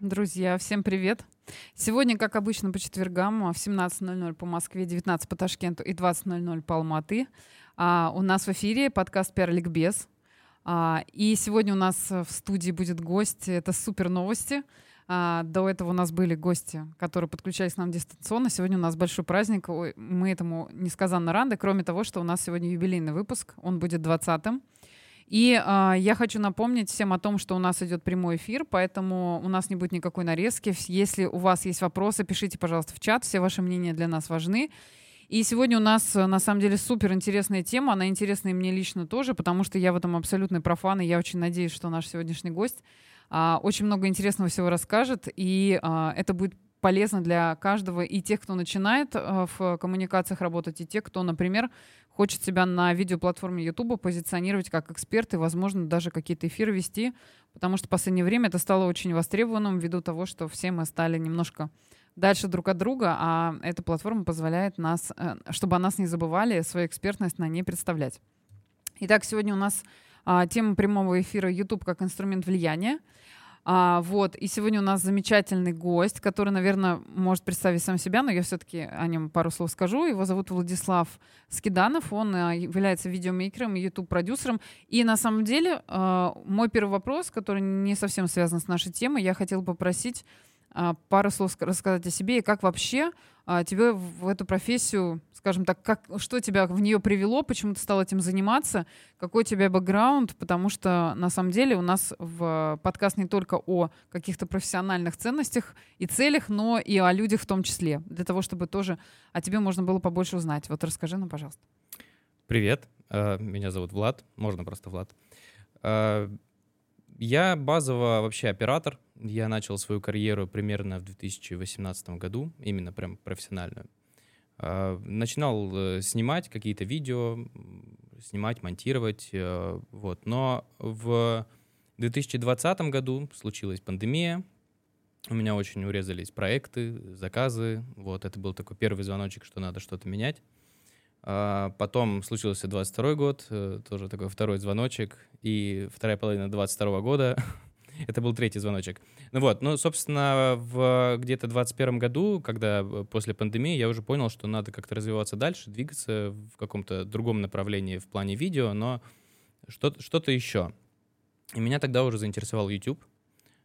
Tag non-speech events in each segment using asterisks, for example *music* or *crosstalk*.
Друзья, всем привет! Сегодня, как обычно, по четвергам в 17.00 по Москве, 19 по Ташкенту и 20.00 по Алматы. А, у нас в эфире подкаст «Пиар Ликбез». А, и сегодня у нас в студии будет гость. Это супер новости. А, до этого у нас были гости, которые подключались к нам дистанционно. Сегодня у нас большой праздник. Ой, мы этому несказанно рады. Кроме того, что у нас сегодня юбилейный выпуск. Он будет 20-м. И э, я хочу напомнить всем о том, что у нас идет прямой эфир, поэтому у нас не будет никакой нарезки. Если у вас есть вопросы, пишите, пожалуйста, в чат. Все ваши мнения для нас важны. И сегодня у нас, на самом деле, супер интересная тема. Она интересна и мне лично тоже, потому что я в этом абсолютный профан, и я очень надеюсь, что наш сегодняшний гость а, очень много интересного всего расскажет, и а, это будет полезно для каждого, и тех, кто начинает а, в коммуникациях работать, и тех, кто, например, хочет себя на видеоплатформе YouTube позиционировать как эксперт и, возможно, даже какие-то эфиры вести, потому что в последнее время это стало очень востребованным ввиду того, что все мы стали немножко дальше друг от друга, а эта платформа позволяет нас, э, чтобы о нас не забывали, свою экспертность на ней представлять. Итак, сегодня у нас а, тема прямого эфира YouTube как инструмент влияния. А, вот, и сегодня у нас замечательный гость, который, наверное, может представить сам себя, но я все-таки о нем пару слов скажу. Его зовут Владислав Скиданов, он а, является видеомейкером YouTube-продюсером. И на самом деле а, мой первый вопрос, который не совсем связан с нашей темой, я хотела попросить пару слов рассказать о себе и как вообще а, тебе в эту профессию, скажем так, как, что тебя в нее привело, почему ты стал этим заниматься, какой у тебя бэкграунд, потому что на самом деле у нас в подкаст не только о каких-то профессиональных ценностях и целях, но и о людях в том числе, для того, чтобы тоже о тебе можно было побольше узнать. Вот расскажи нам, пожалуйста. Привет, а, меня зовут Влад, можно просто Влад. Я базово вообще оператор. Я начал свою карьеру примерно в 2018 году, именно прям профессиональную. А, начинал э, снимать какие-то видео, снимать, монтировать, э, вот. Но в 2020 году случилась пандемия, у меня очень урезались проекты, заказы, вот. Это был такой первый звоночек, что надо что-то менять. А, потом случился 22 год, э, тоже такой второй звоночек, и вторая половина 22 года, *laughs* это был третий звоночек. Ну вот, ну, собственно, в где-то 21 году, когда э, после пандемии, я уже понял, что надо как-то развиваться дальше, двигаться в каком-то другом направлении в плане видео, но что-то, что-то еще. И меня тогда уже заинтересовал YouTube,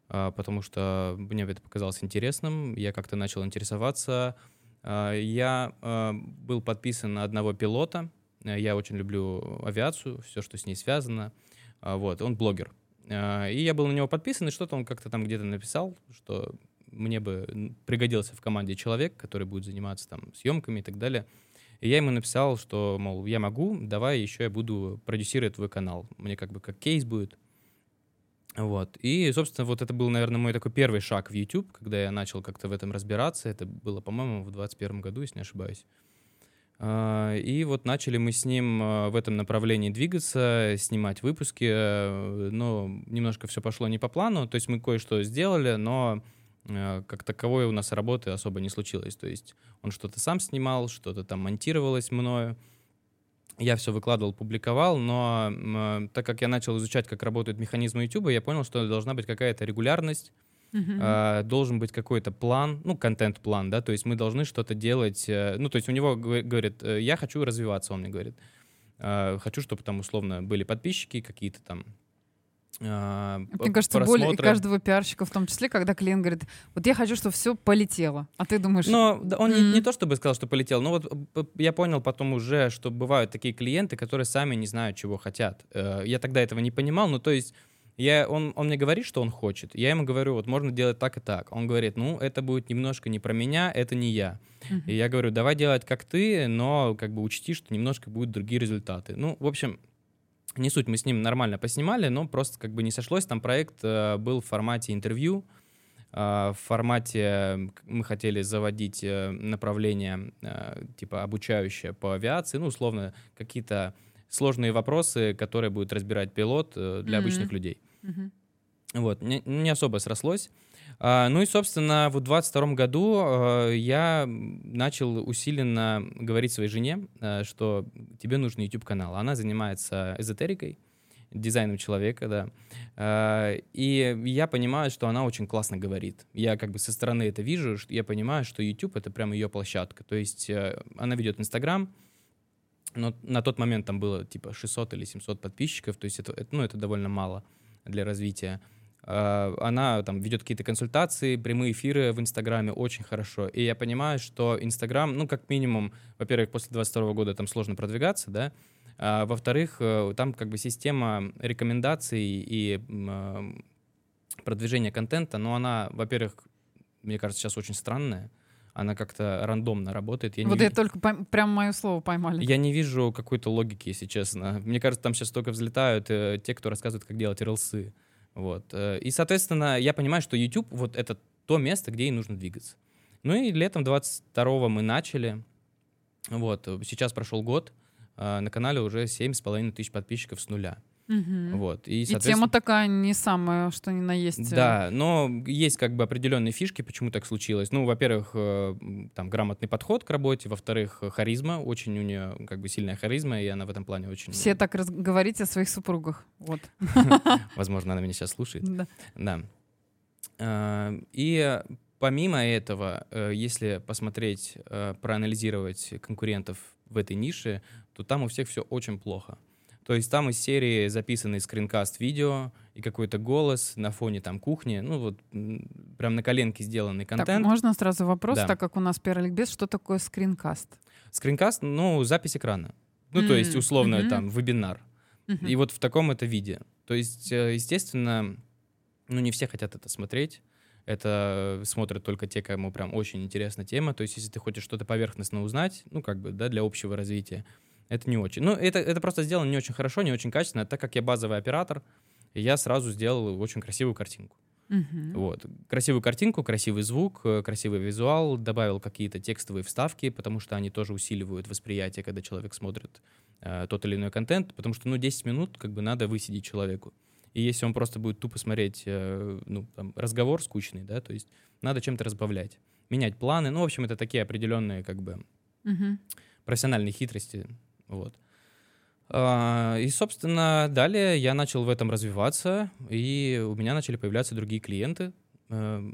а, потому что мне это показалось интересным, я как-то начал интересоваться, я а, был подписан на одного пилота. Я очень люблю авиацию, все, что с ней связано. А, вот, он блогер. И я был на него подписан, и что-то он как-то там где-то написал, что мне бы пригодился в команде человек, который будет заниматься там съемками и так далее. И я ему написал, что, мол, я могу, давай еще я буду продюсировать твой канал. Мне как бы как кейс будет. Вот. И, собственно, вот это был, наверное, мой такой первый шаг в YouTube, когда я начал как-то в этом разбираться. Это было, по-моему, в 2021 году, если не ошибаюсь. А, и вот начали мы с ним а, в этом направлении двигаться, снимать выпуски, э, но немножко все пошло не по плану, то есть мы кое-что сделали, но э, как таковой у нас работы особо не случилось, то есть он что-то сам снимал, что-то там монтировалось мною, я все выкладывал, публиковал, но э, так как я начал изучать, как работают механизмы YouTube, я понял, что должна быть какая-то регулярность, Uh-huh. Э, должен быть какой-то план, ну, контент-план, да, то есть мы должны что-то делать, э, ну, то есть у него говорит, э, я хочу развиваться, он мне говорит, э, хочу, чтобы там условно были подписчики какие-то там, Мне кажется, просмотры. боль каждого пиарщика в том числе, когда клиент говорит, вот я хочу, чтобы все полетело, а ты думаешь... Но он mm-hmm. не, не то чтобы сказал, что полетело, но вот я понял потом уже, что бывают такие клиенты, которые сами не знают, чего хотят. Э, я тогда этого не понимал, ну то есть я, он, он мне говорит, что он хочет. Я ему говорю, вот можно делать так и так. Он говорит, ну, это будет немножко не про меня, это не я. Uh-huh. И я говорю, давай делать как ты, но как бы учти, что немножко будут другие результаты. Ну, в общем, не суть, мы с ним нормально поснимали, но просто как бы не сошлось. Там проект э, был в формате интервью, э, в формате мы хотели заводить э, направление э, типа обучающее по авиации, ну, условно, какие-то сложные вопросы, которые будет разбирать пилот э, для mm-hmm. обычных людей. Mm-hmm. Вот, не, не особо срослось. А, ну и, собственно, в 22 году а, я начал усиленно говорить своей жене, а, что тебе нужен YouTube-канал. Она занимается эзотерикой, дизайном человека, да. И я понимаю, что она очень классно говорит. Я как бы со стороны это вижу, я понимаю, что YouTube — это прям ее площадка. То есть э, она ведет Инстаграм, но на тот момент там было типа 600 или 700 подписчиков, то есть это, это, ну, это довольно мало для развития. Она там ведет какие-то консультации, прямые эфиры в Инстаграме очень хорошо. И я понимаю, что Инстаграм, ну, как минимум, во-первых, после 22 года там сложно продвигаться, да, а, во-вторых, э, там как бы система рекомендаций и а, продвижения контента, но она, во-первых, мне кажется, сейчас очень странная. Она как-то рандомно работает. Я вот не... я только пойм... прям мое слово поймали. Я не вижу какой-то логики, если честно. Мне кажется, там сейчас только взлетают э, те, кто рассказывает, как делать релсы. Вот. Э, и, соответственно, я понимаю, что YouTube вот это то место, где ей нужно двигаться. Ну и летом 22 мы начали. Вот. Сейчас прошел год. А, на канале уже 7,5 тысяч подписчиков с нуля. Угу. Вот. И, и тема такая не самая, что ни на есть. Э, да, но есть как бы определенные фишки, почему так случилось. Ну, во-первых, э, там грамотный подход к работе, во-вторых, харизма, очень у нее как бы сильная харизма, и она в этом плане очень... Все так раз... говорите о своих супругах, вот. *laughs* Возможно, она меня сейчас слушает. Да. Да. А, и помимо этого, э, если посмотреть, проанализировать конкурентов в этой нише, то там у всех все очень плохо. То есть там из серии записанный скринкаст видео и какой-то голос на фоне там кухни, ну вот прям на коленке сделанный контент. Так, можно сразу вопрос, да. так как у нас первый ликбез, что такое скринкаст? Скринкаст, ну, запись экрана. Ну, mm-hmm. то есть, условно, mm-hmm. там, вебинар. Mm-hmm. И вот в таком это виде. То есть, э, естественно, ну, не все хотят это смотреть. Это смотрят только те, кому прям очень интересна тема. То есть, если ты хочешь что-то поверхностно узнать, ну, как бы, да, для общего развития, это не очень. Ну, это, это просто сделано не очень хорошо, не очень качественно. Так как я базовый оператор, я сразу сделал очень красивую картинку. Uh-huh. Вот. Красивую картинку, красивый звук, э, красивый визуал, добавил какие-то текстовые вставки, потому что они тоже усиливают восприятие, когда человек смотрит э, тот или иной контент, потому что, ну, 10 минут как бы надо высидеть человеку. И если он просто будет тупо смотреть, э, ну, там, разговор скучный, да, то есть надо чем-то разбавлять, менять планы, ну, в общем, это такие определенные, как бы, uh-huh. профессиональные хитрости, вот. А, и, собственно, далее я начал в этом развиваться, и у меня начали появляться другие клиенты э,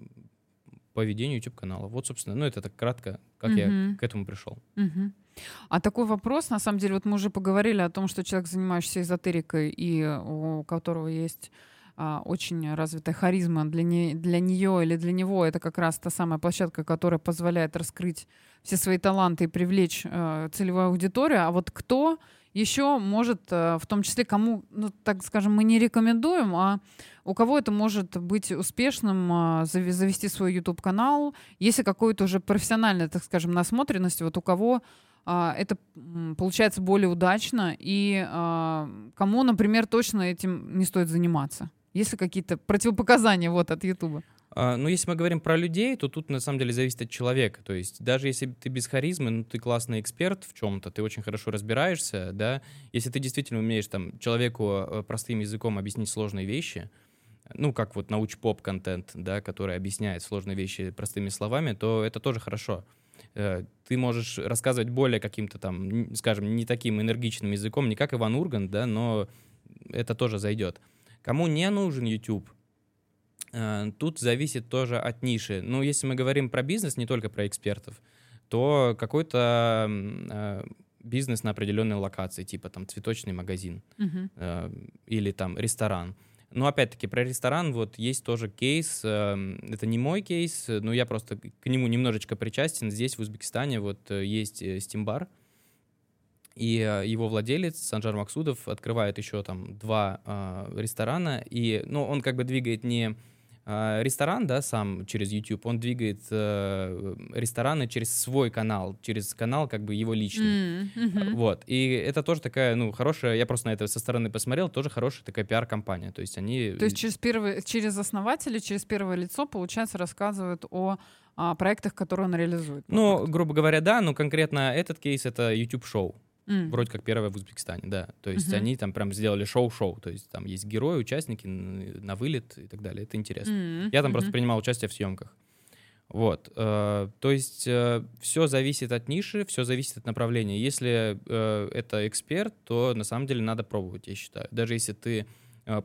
по ведению YouTube-канала. Вот, собственно, ну это так кратко, как uh-huh. я к этому пришел. Uh-huh. А такой вопрос, на самом деле, вот мы уже поговорили о том, что человек, занимающийся эзотерикой и у которого есть а, очень развитая харизма для, не, для нее или для него, это как раз та самая площадка, которая позволяет раскрыть все свои таланты и привлечь а, целевую аудиторию. А вот кто еще может, а, в том числе кому, ну, так скажем, мы не рекомендуем, а у кого это может быть успешным, а, завести свой YouTube-канал, если какой-то уже профессиональная, так скажем, насмотренность, вот у кого а, это получается более удачно, и а, кому, например, точно этим не стоит заниматься? Есть ли какие-то противопоказания вот от Ютуба? А, ну, если мы говорим про людей, то тут на самом деле зависит от человека. То есть даже если ты без харизмы, ну, ты классный эксперт в чем-то, ты очень хорошо разбираешься, да, если ты действительно умеешь там человеку э, простым языком объяснить сложные вещи, ну, как вот науч-поп контент, да, который объясняет сложные вещи простыми словами, то это тоже хорошо. Э, ты можешь рассказывать более каким-то там, скажем, не таким энергичным языком, не как Иван Ургант, да, но это тоже зайдет. Кому не нужен YouTube, э, тут зависит тоже от ниши. Ну, если мы говорим про бизнес, не только про экспертов, то какой-то э, бизнес на определенной локации, типа там цветочный магазин uh-huh. или там ресторан. Но опять-таки про ресторан вот есть тоже кейс. Это не мой кейс, но я просто к нему немножечко причастен. Здесь в Узбекистане вот есть стимбар, и э, его владелец, Санжар Максудов, открывает еще там два э, ресторана. И, ну, он как бы двигает не э, ресторан, да, сам через YouTube, он двигает э, рестораны через свой канал, через канал как бы его личный. Mm-hmm. Вот. И это тоже такая, ну, хорошая, я просто на это со стороны посмотрел, тоже хорошая такая пиар-компания. То есть они... То есть через, первый, через основателя, через первое лицо, получается, рассказывают о о проектах, которые он реализует. Ну, грубо говоря, да, но конкретно этот кейс — это YouTube-шоу. Mm. Вроде как первое в Узбекистане, да. То есть uh-huh. они там прям сделали шоу-шоу. То есть там есть герои, участники на вылет и так далее. Это интересно. Mm-hmm. Я там uh-huh. просто принимал участие в съемках. Вот, э, то есть э, все зависит от ниши, все зависит от направления. Если э, это эксперт, то на самом деле надо пробовать, я считаю. Даже если ты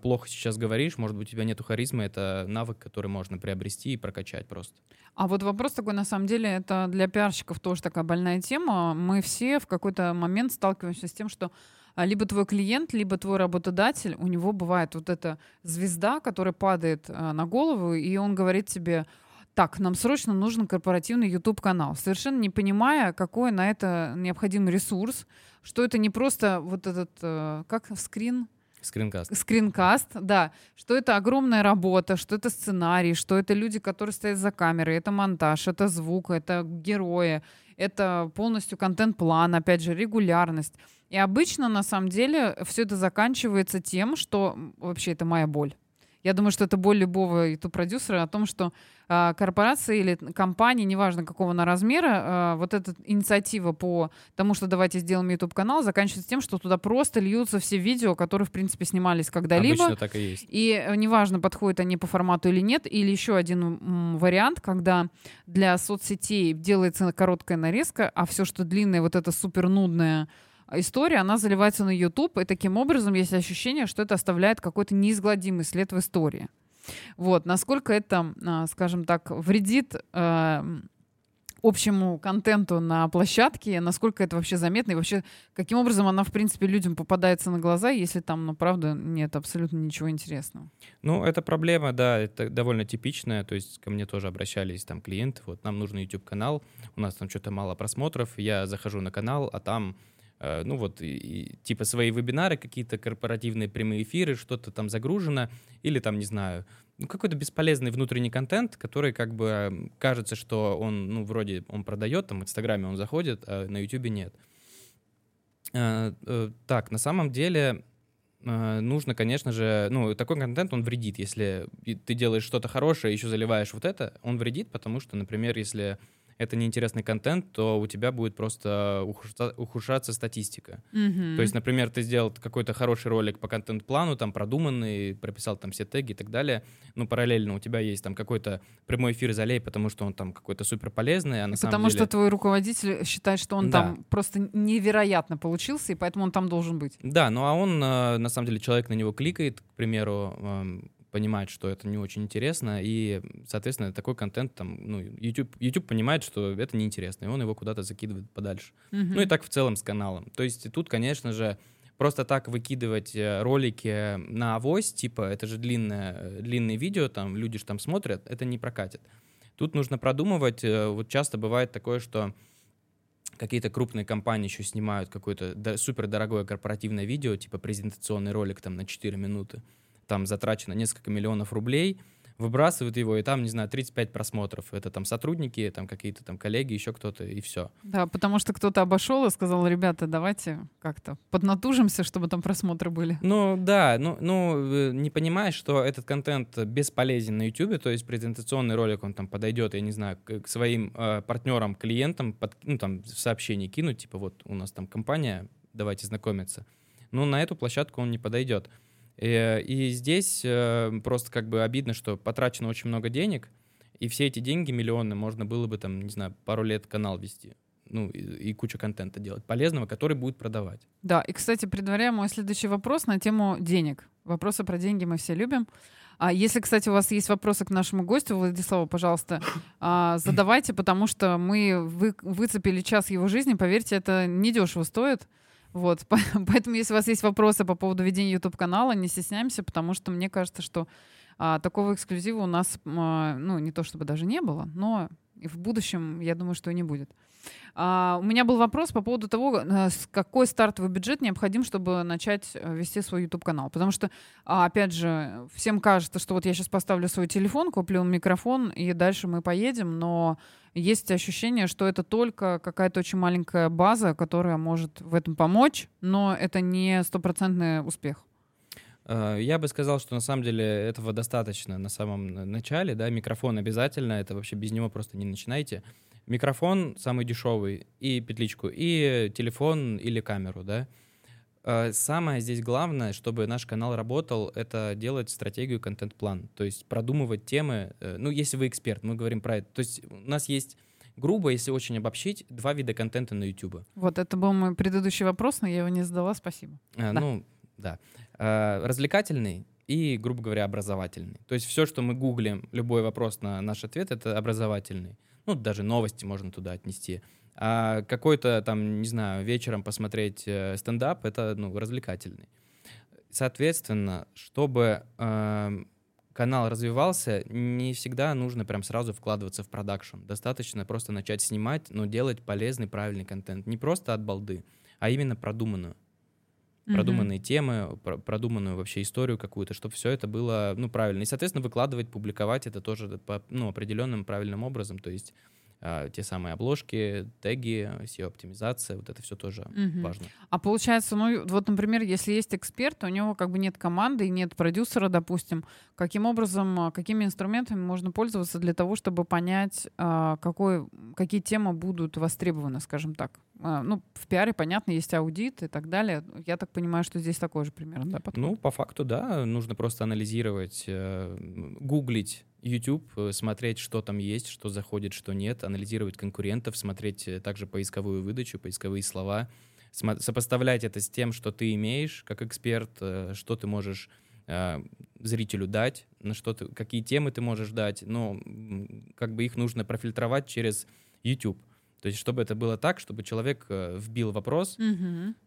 плохо сейчас говоришь, может быть, у тебя нету харизмы, это навык, который можно приобрести и прокачать просто. А вот вопрос такой, на самом деле, это для пиарщиков тоже такая больная тема. Мы все в какой-то момент сталкиваемся с тем, что а, либо твой клиент, либо твой работодатель, у него бывает вот эта звезда, которая падает а, на голову, и он говорит тебе, так, нам срочно нужен корпоративный YouTube-канал, совершенно не понимая, какой на это необходим ресурс, что это не просто вот этот, э, как скрин, Скринкаст. Скринкаст, да. Что это огромная работа, что это сценарий, что это люди, которые стоят за камерой, это монтаж, это звук, это герои, это полностью контент-план, опять же, регулярность. И обычно, на самом деле, все это заканчивается тем, что вообще это моя боль. Я думаю, что это боль любого YouTube-продюсера о том, что э, корпорации или компании, неважно какого она размера, э, вот эта инициатива по тому, что давайте сделаем YouTube-канал, заканчивается тем, что туда просто льются все видео, которые, в принципе, снимались когда-либо. Обычно так и есть. И э, неважно, подходят они по формату или нет. Или еще один м, вариант, когда для соцсетей делается короткая нарезка, а все, что длинное, вот это супер нудное история, она заливается на YouTube, и таким образом есть ощущение, что это оставляет какой-то неизгладимый след в истории. Вот, насколько это, а, скажем так, вредит э, общему контенту на площадке, насколько это вообще заметно, и вообще каким образом она, в принципе, людям попадается на глаза, если там, ну, правда, нет абсолютно ничего интересного. Ну, это проблема, да, это довольно типичная, то есть ко мне тоже обращались там клиенты, вот нам нужен YouTube-канал, у нас там что-то мало просмотров, я захожу на канал, а там ну вот, и, и, типа свои вебинары, какие-то корпоративные прямые эфиры, что-то там загружено, или там, не знаю, ну, какой-то бесполезный внутренний контент, который как бы кажется, что он, ну, вроде он продает, там в Инстаграме он заходит, а на Ютубе нет. А, так, на самом деле нужно, конечно же, ну, такой контент, он вредит. Если ты делаешь что-то хорошее, еще заливаешь вот это, он вредит, потому что, например, если это неинтересный контент, то у тебя будет просто ухудшаться, ухудшаться статистика. Mm-hmm. То есть, например, ты сделал какой-то хороший ролик по контент-плану, там продуманный, прописал там все теги и так далее, но параллельно у тебя есть там какой-то прямой эфир залей, потому что он там какой-то супер полезный, а на потому самом деле... что твой руководитель считает, что он да. там просто невероятно получился, и поэтому он там должен быть. Да, ну а он, э, на самом деле, человек на него кликает, к примеру, эм, понимает, что это не очень интересно, и, соответственно, такой контент там, ну, YouTube, YouTube понимает, что это неинтересно, и он его куда-то закидывает подальше. Mm-hmm. Ну и так в целом с каналом. То есть тут, конечно же, просто так выкидывать э, ролики на авось, типа, это же длинное, длинные видео, там, люди же там смотрят, это не прокатит. Тут нужно продумывать, э, вот часто бывает такое, что какие-то крупные компании еще снимают какое-то супер дорогое корпоративное видео, типа презентационный ролик там на 4 минуты, там затрачено несколько миллионов рублей, выбрасывают его, и там, не знаю, 35 просмотров. Это там сотрудники, там какие-то там коллеги, еще кто-то, и все. Да, потому что кто-то обошел и сказал, ребята, давайте как-то поднатужимся, чтобы там просмотры были. Ну да, ну, ну э, не понимаешь, что этот контент бесполезен на YouTube, то есть презентационный ролик, он там подойдет, я не знаю, к, к своим э, партнерам, клиентам, под, ну там в сообщении кинуть, типа вот у нас там компания, давайте знакомиться. Но на эту площадку он не подойдет. Э, и здесь э, просто как бы обидно, что потрачено очень много денег, и все эти деньги, миллионы, можно было бы там, не знаю, пару лет канал вести ну, и, и кучу контента делать полезного, который будет продавать. Да, и, кстати, предваряя мой следующий вопрос на тему денег. Вопросы про деньги мы все любим. А если, кстати, у вас есть вопросы к нашему гостю, Владиславу, пожалуйста, *laughs* а, задавайте, потому что мы вы, выцепили час его жизни. Поверьте, это недешево стоит. Вот, *laughs* поэтому, если у вас есть вопросы по поводу ведения YouTube-канала, не стесняемся, потому что мне кажется, что а, такого эксклюзива у нас, а, ну, не то чтобы даже не было, но и в будущем, я думаю, что и не будет. А, у меня был вопрос по поводу того, э, какой стартовый бюджет необходим, чтобы начать э, вести свой YouTube-канал. Потому что, а, опять же, всем кажется, что вот я сейчас поставлю свой телефон, куплю микрофон, и дальше мы поедем, но есть ощущение, что это только какая-то очень маленькая база, которая может в этом помочь, но это не стопроцентный успех. Э, я бы сказал, что на самом деле этого достаточно на самом начале, да, микрофон обязательно, это вообще без него просто не начинайте. Микрофон самый дешевый, и петличку, и телефон или камеру, да. э, самое здесь главное, чтобы наш канал работал, это делать стратегию контент-план. То есть продумывать темы. э, ну, если вы эксперт, мы говорим про это. То есть у нас есть грубо, если очень обобщить, два вида контента на YouTube. Вот это был мой предыдущий вопрос, но я его не задала, спасибо. Э, Да. Ну, да. Э, Развлекательный и, грубо говоря, образовательный. То есть все, что мы гуглим, любой вопрос на наш ответ, это образовательный. Ну, даже новости можно туда отнести. А какой-то там, не знаю, вечером посмотреть э, стендап, это, ну, развлекательный. Соответственно, чтобы эм, канал развивался, не всегда нужно прям сразу вкладываться в продакшн. Достаточно просто начать снимать, но делать полезный, правильный контент. Не просто от балды, а именно продуманную продуманные темы, про- продуманную вообще историю какую-то, чтобы все это было, ну, правильно. И, соответственно, выкладывать, публиковать это тоже по, ну, определенным правильным образом, то есть а, те самые обложки, теги, SEO-оптимизация, вот это все тоже Мгм. важно. А получается, ну вот, например, если есть эксперт, у него как бы нет команды и нет продюсера, допустим, каким образом, а, какими инструментами можно пользоваться для того, чтобы понять, а, какой, какие темы будут востребованы, скажем так? А, Ну, в пиаре, понятно, есть аудит и так далее. Я так понимаю, что здесь такой же примерно, да, подход? Ну, по факту, да, нужно просто анализировать, э, гуглить YouTube, э, смотреть, что там есть, что заходит, что нет, анализировать конкурентов, смотреть э, также поисковую выдачу, поисковые слова, сопоставлять это с тем, что ты имеешь как эксперт, что ты можешь зрителю дать, на что ты, какие темы ты можешь дать, но как бы их нужно профильтровать через YouTube. То есть, чтобы это было так, чтобы человек э, вбил вопрос,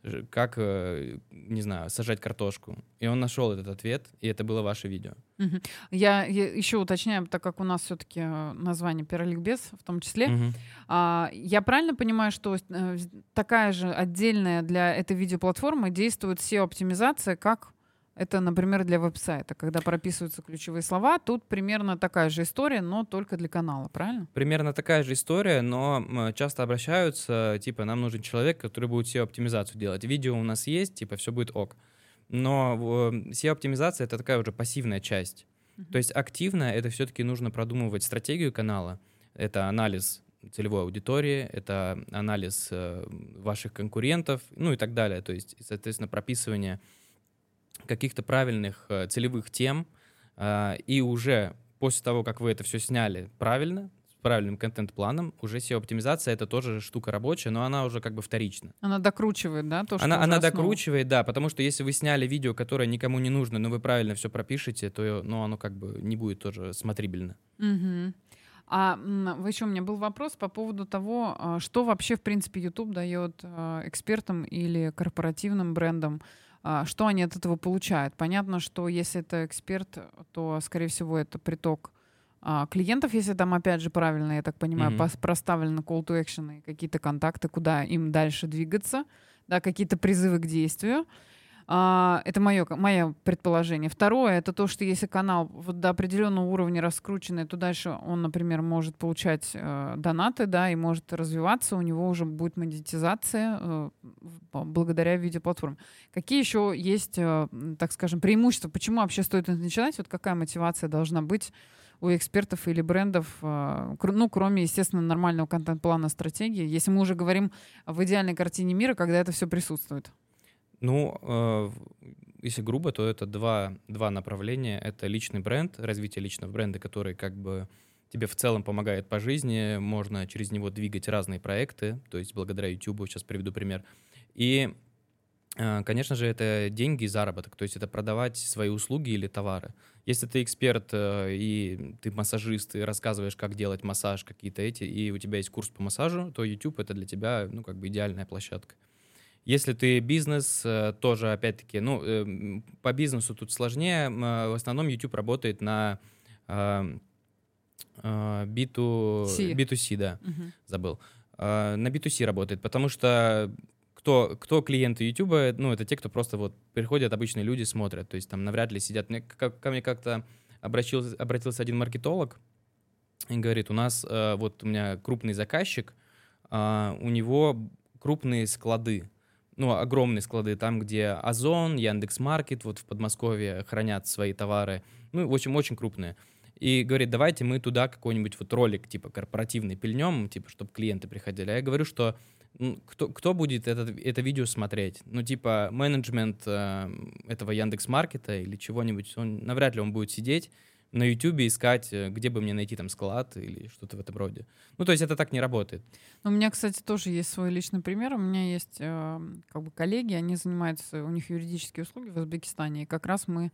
ж- как, э, не знаю, сажать картошку. И он нашел этот ответ, и это было ваше видео. Мгм. Я, еще уточняю, так как у нас все-таки название «Пироликбез» в том числе, Мгм. А, я правильно понимаю, что э, такая же отдельная для этой видеоплатформы действует SEO-оптимизация, как это, например, для веб-сайта, когда прописываются ключевые слова. Тут примерно такая же история, но только для канала, правильно? Примерно такая же история, но часто обращаются, типа, нам нужен человек, который будет SEO-оптимизацию делать. Видео у нас есть, типа, все будет ок. Но SEO-оптимизация — это такая уже пассивная часть. То есть активно это все-таки нужно продумывать стратегию канала. Это анализ целевой аудитории, это анализ э, ваших конкурентов, ну и так далее. То есть, соответственно, прописывание каких-то правильных э, целевых тем, а, и уже после того, как вы это все сняли правильно, с правильным контент-планом, уже SEO-оптимизация — это тоже штука рабочая, но она уже как бы вторична. Она докручивает, да, то, что Она, она основа. докручивает, да, потому что если вы сняли видео, которое никому не нужно, но вы правильно все пропишете, то ну, оно как бы не будет тоже смотрибельно. Мгм. А еще у меня был вопрос по поводу того, а, что вообще, в принципе, YouTube дает а, экспертам или корпоративным брендам, что они от этого получают. Понятно, что если это эксперт, то, скорее всего, это приток а, клиентов, если там, опять же, правильно, я так понимаю, пос- проставлены call to action и какие-то контакты, куда им дальше двигаться, да, какие-то призывы к действию. А, это мое, мое предположение. Второе, это то, что если канал вот до определенного уровня раскрученный, то дальше он, например, может получать э, донаты, да, и может развиваться, у него уже будет монетизация э, благодаря видеоплатформе. Какие еще есть, э, так скажем, преимущества? Почему вообще стоит начинать? Вот какая мотивация должна быть у экспертов или брендов, э, ну, кроме, естественно, нормального контент-плана стратегии, если мы уже говорим в идеальной картине мира, когда это все присутствует? Ну, э, если грубо, то это два, два направления. Это личный бренд, развитие личного бренда, который как бы тебе в целом помогает по жизни, можно через него двигать разные проекты, то есть благодаря YouTube, сейчас приведу пример. И, э, конечно же, это деньги и заработок, то есть это продавать свои услуги или товары. Если ты эксперт э, и ты массажист, и рассказываешь, как делать массаж, какие-то эти, и у тебя есть курс по массажу, то YouTube — это для тебя, ну, как бы идеальная площадка. Если ты бизнес, э, тоже, опять-таки, ну, э, м, по бизнесу тут сложнее. Э, В основном YouTube работает на э, э, B2, Си. B2C, да, Мгм. забыл. Э, На B2C работает, потому что кто, кто клиенты YouTube, ну, это те, кто просто вот приходят, обычные люди, смотрят, то есть там навряд ли сидят. Мне, как, ко мне как-то обращился, обратился один маркетолог и говорит, у нас э, вот у меня крупный заказчик, а, у него крупные склады, ну, огромные склады, там, где Озон, Яндекс.Маркет, вот в Подмосковье хранят свои товары, ну, в общем, очень крупные. И говорит, давайте мы туда какой-нибудь вот ролик, типа, корпоративный пильнем, типа, чтобы клиенты приходили. А я говорю, что м, кто, кто будет это, это видео смотреть? Ну, типа, менеджмент э, этого Яндекс Маркета или чего-нибудь, он навряд ли он будет сидеть на Ютубе искать, э, где бы мне найти там склад или что-то в этом роде. Ну, то есть это так не работает. Ну, У меня, кстати, тоже есть свой личный пример. У меня есть э, как бы коллеги, они занимаются, у них юридические услуги в Узбекистане, и как раз мы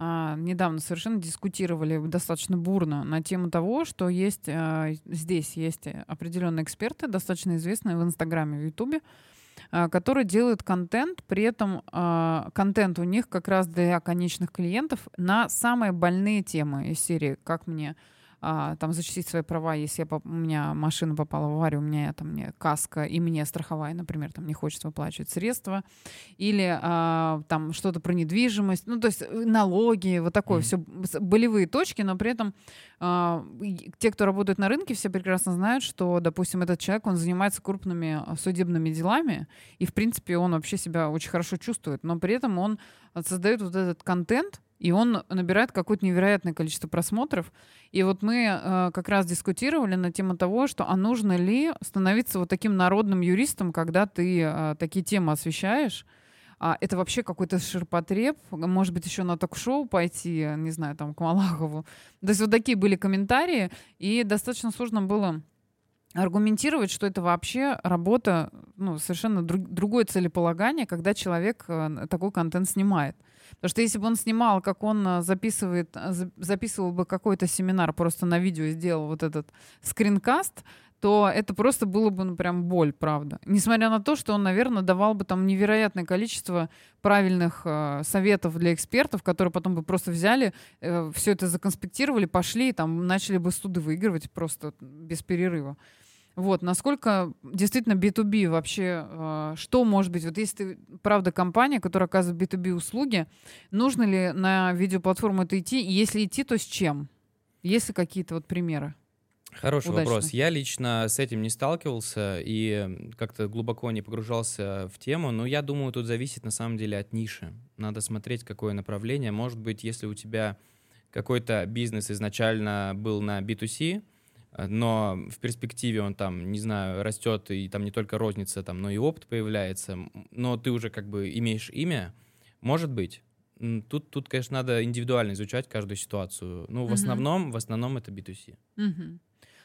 а, недавно совершенно дискутировали достаточно бурно на тему того, что есть а, здесь есть определенные эксперты, достаточно известные в Инстаграме, в Ютубе, которые делают контент, при этом а, контент у них как раз для конечных клиентов на самые больные темы из серии «Как мне а, там защитить свои права, если я, у меня машина попала в аварию, у меня там мне каска, и мне страховая, например, там не хочет выплачивать средства, или а, там что-то про недвижимость, ну, то есть э, налоги, вот такое Мгм. все болевые точки, но при этом а, те, кто работает на рынке, все прекрасно знают, что, допустим, этот человек, он занимается крупными а, судебными делами, и, в принципе, он вообще себя очень хорошо чувствует, но при этом он а, создает вот этот контент, и он набирает какое-то невероятное количество просмотров. И вот мы э, как раз дискутировали на тему того, что а нужно ли становиться вот таким народным юристом, когда ты э, такие темы освещаешь. А это вообще какой-то ширпотреб, может быть, еще на ток-шоу пойти, не знаю, там, к Малахову. То есть вот такие были комментарии, и достаточно сложно было аргументировать, что это вообще работа, ну, совершенно друг- другое целеполагание, когда человек э, такой контент снимает. Потому что если бы он снимал, как он э, записывает, э, за- записывал бы какой-то семинар просто на видео сделал вот этот скринкаст, то это просто было бы, ну, прям боль, правда. Несмотря на то, что он, наверное, давал бы там невероятное количество правильных э, советов для экспертов, которые потом бы просто взяли, все это законспектировали, пошли и там начали бы суды выигрывать просто без перерыва. Вот, насколько действительно B2B вообще, э, что может быть, вот если ты, правда, компания, которая оказывает B2B услуги, нужно ли на видеоплатформу это идти, и если идти, то с чем? Есть ли какие-то вот примеры? Хороший Удачно. вопрос. Я лично с этим не сталкивался и как-то глубоко не погружался в тему, но я думаю, тут зависит на самом деле от ниши. Надо смотреть, какое направление. Может быть, если у тебя какой-то бизнес изначально был на B2C, э, но в перспективе он там, не знаю, растет, и там не только розница, там, но и опыт появляется, но ты уже как бы имеешь имя, может быть. Тут, тут, конечно, надо индивидуально изучать каждую ситуацию. Ну, в Мгм. основном, в основном это B2C. Мгм.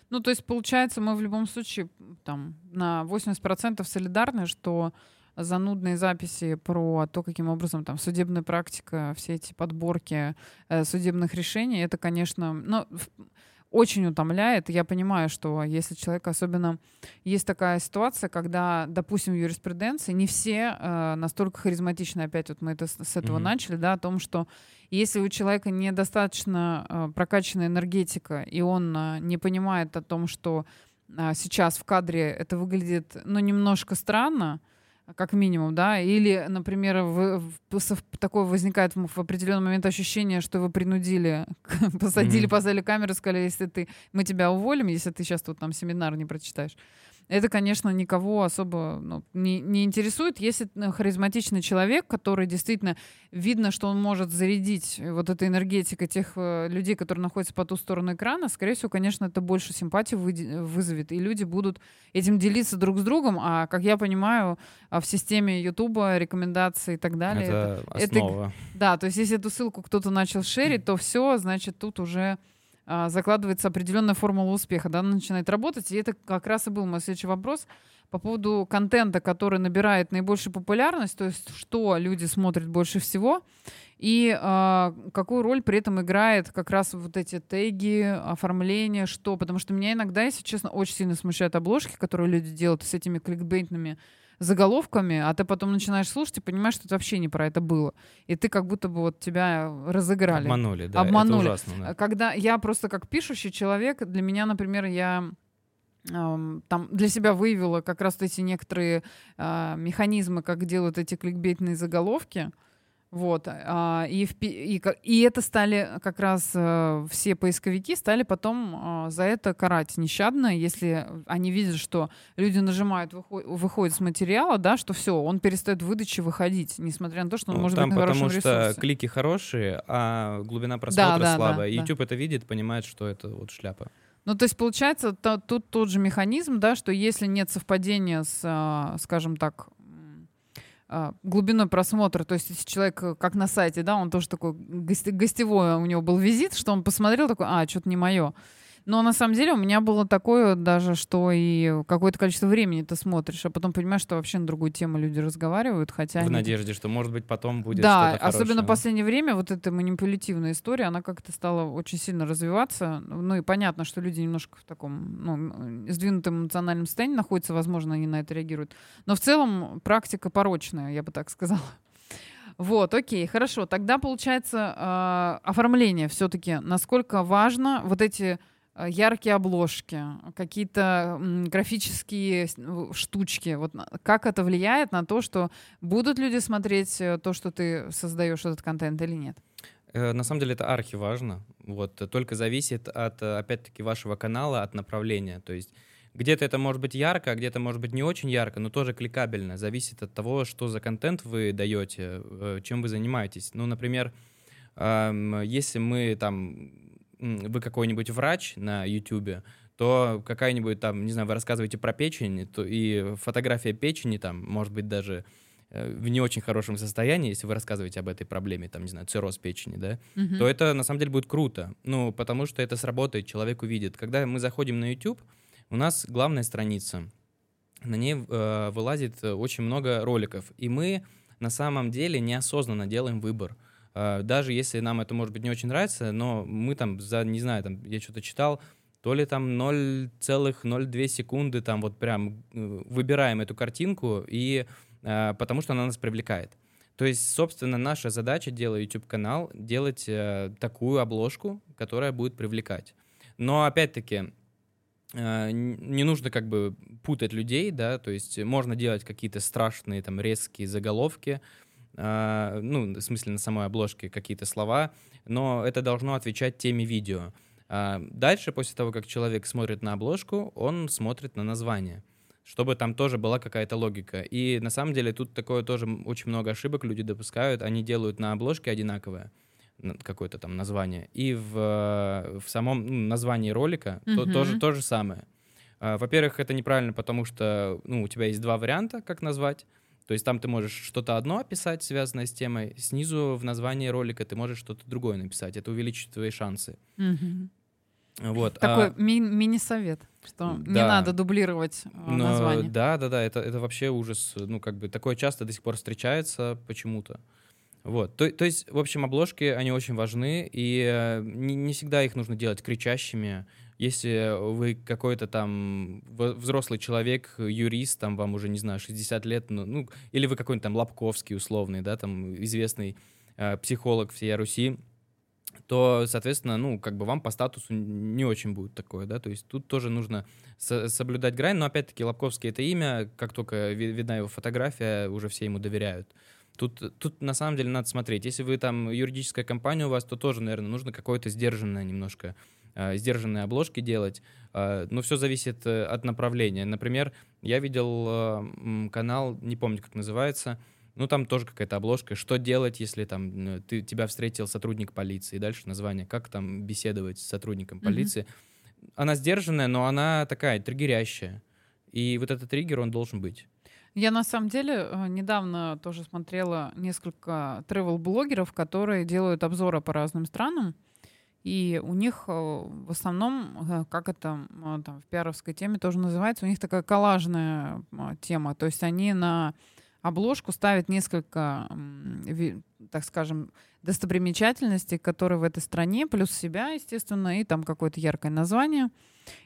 Ну, то есть, получается, мы в любом случае там на 80% солидарны, что занудные записи про то, каким образом там судебная практика, все эти подборки э, судебных решений, это, конечно, ну, в- очень утомляет. Я понимаю, что если человек, особенно есть такая ситуация, когда, допустим, в юриспруденции не все э, настолько харизматичны, опять вот мы это с, этого Мгм. начали, да, о том, что если у человека недостаточно э, прокачана энергетика, и он э, не понимает о том, что а, сейчас в кадре это выглядит, ну, немножко странно, как минимум, да, или, например, в, в- такое возникает в, в определенный момент ощущение, что вы принудили, *laughs* посадили, Мгм. поставили камеру, сказали, если ты, мы тебя уволим, если ты сейчас тут там семинар не прочитаешь. Это, конечно, никого особо ну, не, не интересует. Если э, харизматичный человек, который действительно видно, что он может зарядить вот этой энергетикой тех э, людей, которые находятся по ту сторону экрана, скорее всего, конечно, это больше симпатии вызовет, и люди будут этим делиться друг с другом. А, как я понимаю, а, в системе Ютуба рекомендации и так далее. это- это это- основа. да, то есть если эту ссылку кто-то начал шерить, то все, значит, тут уже закладывается определенная формула успеха, да, она начинает работать. И это как раз и был мой следующий вопрос по поводу контента, который набирает наибольшую популярность, то есть что люди смотрят больше всего, и а, какую роль при этом играет как раз вот эти теги, оформление, что, потому что меня иногда, если честно, очень сильно смущают обложки, которые люди делают с этими кликбейтными заголовками, а ты потом начинаешь слушать и понимаешь, что это вообще не про это было. И ты как будто бы вот тебя разыграли. Обманули, да. Обманули. Это ужасно, да. Когда я просто как пишущий человек, для меня, например, я там для себя выявила как раз эти некоторые а, механизмы, как делают эти кликбейтные заголовки. Вот. а, и, в и, и это стали как раз э, все поисковики стали потом а, за это карать нещадно, если они видят, что люди нажимают, выход- выходят с материала, да, что все, он перестает в выдаче выходить, несмотря на то, что он Ну, может там быть на потому хорошем что ресурсе. клики хорошие, а глубина просмотра да, да, слабая. да. YouTube это видит, понимает, что это вот шляпа. Ну, то есть, получается, то, тут тот же механизм, да, что если нет совпадения с, а, скажем так, глубиной просмотра, то есть человек, э, как на сайте, да, он тоже такой гостевой, у него был визит, что он посмотрел такой, а, что-то не мое. Но на самом деле у меня было такое даже, что и какое-то количество времени ты смотришь, а потом понимаешь, что вообще на другую тему люди разговаривают, хотя... В они... надежде, что, может быть, потом будет Да, что-то особенно в последнее время вот эта манипулятивная история, она как-то стала очень сильно развиваться. Ну и понятно, что люди немножко в таком ну, сдвинутом эмоциональном состоянии находятся, возможно, они на это реагируют. Но в целом практика порочная, я бы так сказала. Вот, окей, хорошо. Тогда получается э, оформление все-таки. Насколько важно вот эти яркие обложки, какие-то графические штучки. Вот как это влияет на то, что будут люди смотреть э, то, что ты создаешь этот контент или нет? Э, на самом деле это архи важно. Вот только зависит от, опять-таки, вашего канала, от направления. То есть где-то это может быть ярко, а где-то может быть не очень ярко, но тоже кликабельно. Зависит от того, что за контент вы даете, чем вы занимаетесь. Ну, например, если мы там вы какой-нибудь врач на YouTube, то какая-нибудь там, не знаю, вы рассказываете про печень, то и фотография печени там, может быть, даже э, в не очень хорошем состоянии, если вы рассказываете об этой проблеме, там, не знаю, цирроз печени, да, uh-huh. то это на самом деле будет круто. Ну, потому что это сработает, человек увидит. Когда мы заходим на YouTube, у нас главная страница, на ней э, вылазит очень много роликов, и мы на самом деле неосознанно делаем выбор. А, даже если нам это, может быть, не очень нравится, но мы там за, не знаю, там, я что-то читал, то ли там 0,02 секунды там вот прям э, выбираем эту картинку, и а, потому что она нас привлекает. То есть, собственно, наша задача, делая YouTube-канал, делать э, такую обложку, которая будет привлекать. Но, опять-таки, э, не нужно как бы путать людей, да, то есть можно делать какие-то страшные там резкие заголовки, а, ну, в смысле на самой обложке какие-то слова, но это должно отвечать теме видео. А дальше, после того, как человек смотрит на обложку, он смотрит на название, чтобы там тоже была какая-то логика. И на самом деле тут такое тоже очень много ошибок люди допускают. Они делают на обложке одинаковое какое-то там название. И в, в самом ну, названии ролика mm-hmm. то, тоже то же самое. А, во-первых, это неправильно, потому что ну, у тебя есть два варианта, как назвать. То есть там ты можешь что-то одно описать, связанное с темой, снизу в названии ролика ты можешь что-то другое написать. Это увеличит твои шансы. Угу. Вот, Такой а... ми- мини-совет, что да. не надо дублировать э, Но, название. Да, да, да, это, это вообще ужас. Ну, как бы такое часто до сих пор встречается почему-то. Вот. То, то есть, в общем, обложки, они очень важны, и э, не, не всегда их нужно делать кричащими, если вы какой-то там взрослый человек, юрист, там вам уже, не знаю, 60 лет, ну, ну или вы какой-нибудь там Лобковский условный, да, там известный э, психолог всей Руси, то, соответственно, ну, как бы вам по статусу не очень будет такое, да, то есть тут тоже нужно со соблюдать грань, но, опять-таки, Лобковский — это имя, как только видна его фотография, уже все ему доверяют. Тут, тут на самом деле надо смотреть. Если вы там юридическая компания у вас, то тоже, наверное, нужно какое-то сдержанное немножко сдержанные обложки делать. Э, но все зависит э, от направления. Например, я видел э, канал, не помню, как называется, ну, там тоже какая-то обложка. Что делать, если там ты, тебя встретил сотрудник полиции? Дальше название. Как там беседовать с сотрудником полиции? Mm-hmm. Она сдержанная, но она такая триггерящая. И вот этот триггер, он должен быть. Я на самом деле недавно тоже смотрела несколько travel-блогеров, которые делают обзоры по разным странам. И у них э, в основном, э, как это там, в пиаровской теме тоже называется, у них такая коллажная тема. То есть они на обложку ставят несколько, так скажем, достопримечательностей, которые в этой стране, плюс себя, естественно, и там какое-то яркое название.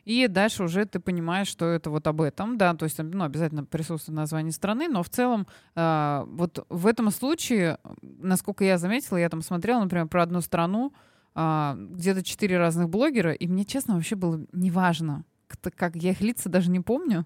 И дальше уже ты понимаешь, что это вот об этом, да, то есть ну, обязательно присутствует название страны, но в целом э, вот в этом случае, насколько я заметила, я там смотрела, например, про одну страну, где-то четыре разных блогера, и мне, честно, вообще было неважно, как я их лица даже не помню.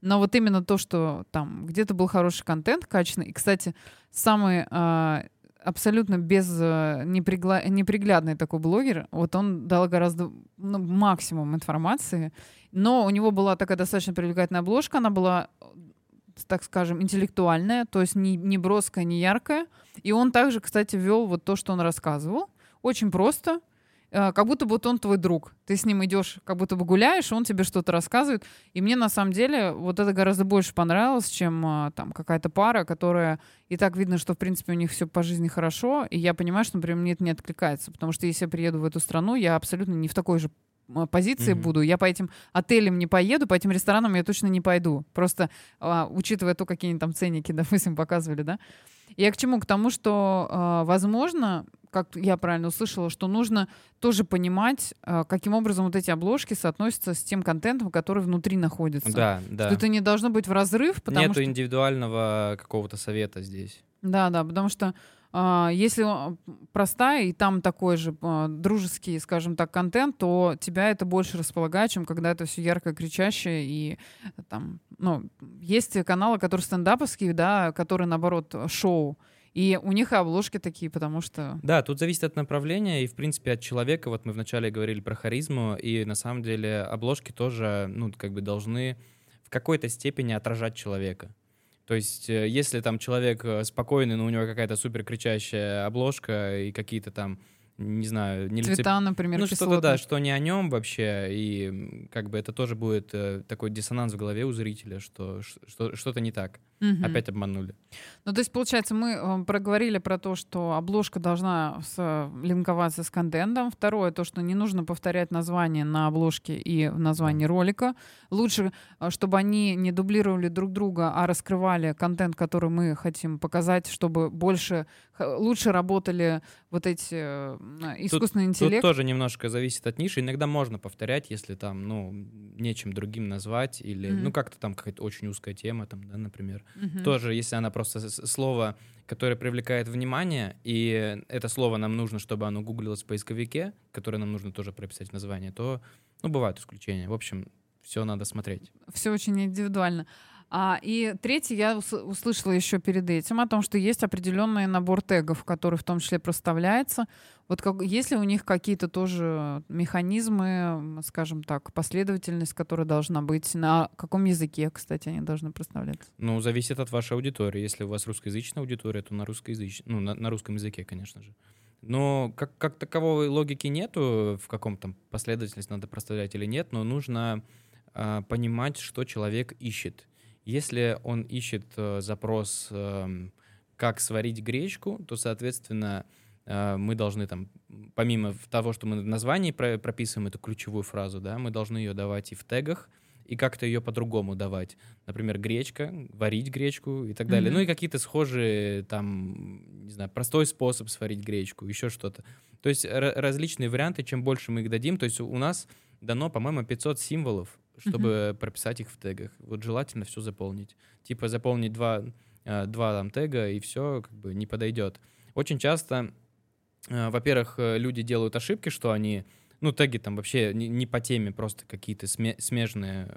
Но вот именно то, что там где-то был хороший контент, качественный. И, кстати, самый а, абсолютно без а, непригла... неприглядный такой блогер, вот он дал гораздо ну, максимум информации, но у него была такая достаточно привлекательная обложка, она была так скажем, интеллектуальная, то есть не, не броская, не яркая. И он также, кстати, вел вот то, что он рассказывал. Очень просто. э, как будто бы вот он твой друг. Ты с ним идешь, как будто бы гуляешь, он тебе что-то рассказывает. И мне на самом деле вот это гораздо больше понравилось, чем э, там какая-то пара, которая и так видно, что в принципе у них все по жизни хорошо. И я понимаю, что, например, мне это не откликается. Потому что если я приеду в эту страну, я абсолютно не в такой же позиции mm-hmm. буду. Я по этим отелям не поеду, по этим ресторанам я точно не пойду. Просто а, учитывая то, какие они там ценники, допустим, показывали, да. Я к чему? К тому, что, а, возможно, как я правильно услышала, что нужно тоже понимать, а, каким образом вот эти обложки соотносятся с тем контентом, который внутри находится. Да, да. Что это не должно быть в разрыв, потому Нету что... индивидуального какого-то совета здесь. Да, да, потому что а, если простая и там такой же а, дружеский, скажем так, контент, то тебя это больше располагает, чем когда это все ярко кричащее и там, ну, есть каналы, которые стендаповские, да, которые наоборот шоу. И у них и обложки такие, потому что... Да, тут зависит от направления и, в принципе, от человека. Вот мы вначале говорили про харизму, и на самом деле обложки тоже, ну, как бы должны в какой-то степени отражать человека. То есть, э, если там человек э, спокойный, но у него какая-то супер кричащая обложка и какие-то там не знаю, не Цвета, например, Ну, что-то, да, что не о нем вообще, и как бы это тоже будет э, такой диссонанс в голове у зрителя, что, что что-то не так. Угу. Опять обманули. Ну, то есть, получается, мы э, проговорили про то, что обложка должна с, линковаться с контентом. Второе, то, что не нужно повторять название на обложке и в названии ролика. Лучше, э, чтобы они не дублировали друг друга, а раскрывали контент, который мы хотим показать, чтобы больше, лучше работали вот эти э, искусственный тут, интеллект. Тут тоже немножко зависит от ниши. Иногда можно повторять, если там, ну, нечем другим назвать или, mm-hmm. ну, как-то там какая-то очень узкая тема, там, да, например. Угу. Тоже, если она просто слово, которое привлекает внимание, и это слово нам нужно, чтобы оно гуглилось в поисковике, которое нам нужно тоже прописать в название, то, ну, бывают исключения. В общем, все надо смотреть. Все очень индивидуально. А, и третий я услышала еще перед этим о том, что есть определенный набор тегов, который в том числе проставляется. Вот как, есть ли у них какие-то тоже механизмы, скажем так, последовательность, которая должна быть? На каком языке, кстати, они должны проставляться? Ну, зависит от вашей аудитории. Если у вас русскоязычная аудитория, то на, русскоязыч... ну, на, на русском языке, конечно же. Но как, как таковой логики нету, в каком там последовательности надо проставлять или нет, но нужно э, понимать, что человек ищет. Если он ищет э, запрос, э, как сварить гречку, то, соответственно, э, мы должны там, помимо того, что мы в названии про прописываем эту ключевую фразу, да, мы должны ее давать и в тегах, и как-то ее по-другому давать. Например, гречка, варить гречку и так далее. Mm-hmm. Ну и какие-то схожие, там, не знаю, простой способ сварить гречку, еще что-то. То есть различные варианты, чем больше мы их дадим. То есть у нас дано, по-моему, 500 символов чтобы uh-huh. прописать их в тегах. Вот желательно все заполнить. Типа заполнить два, э, два там тега, и все как бы не подойдет. Очень часто, э, во-первых, э, люди делают ошибки, что они, ну, теги там вообще не, не по теме, просто какие-то сме- смежные,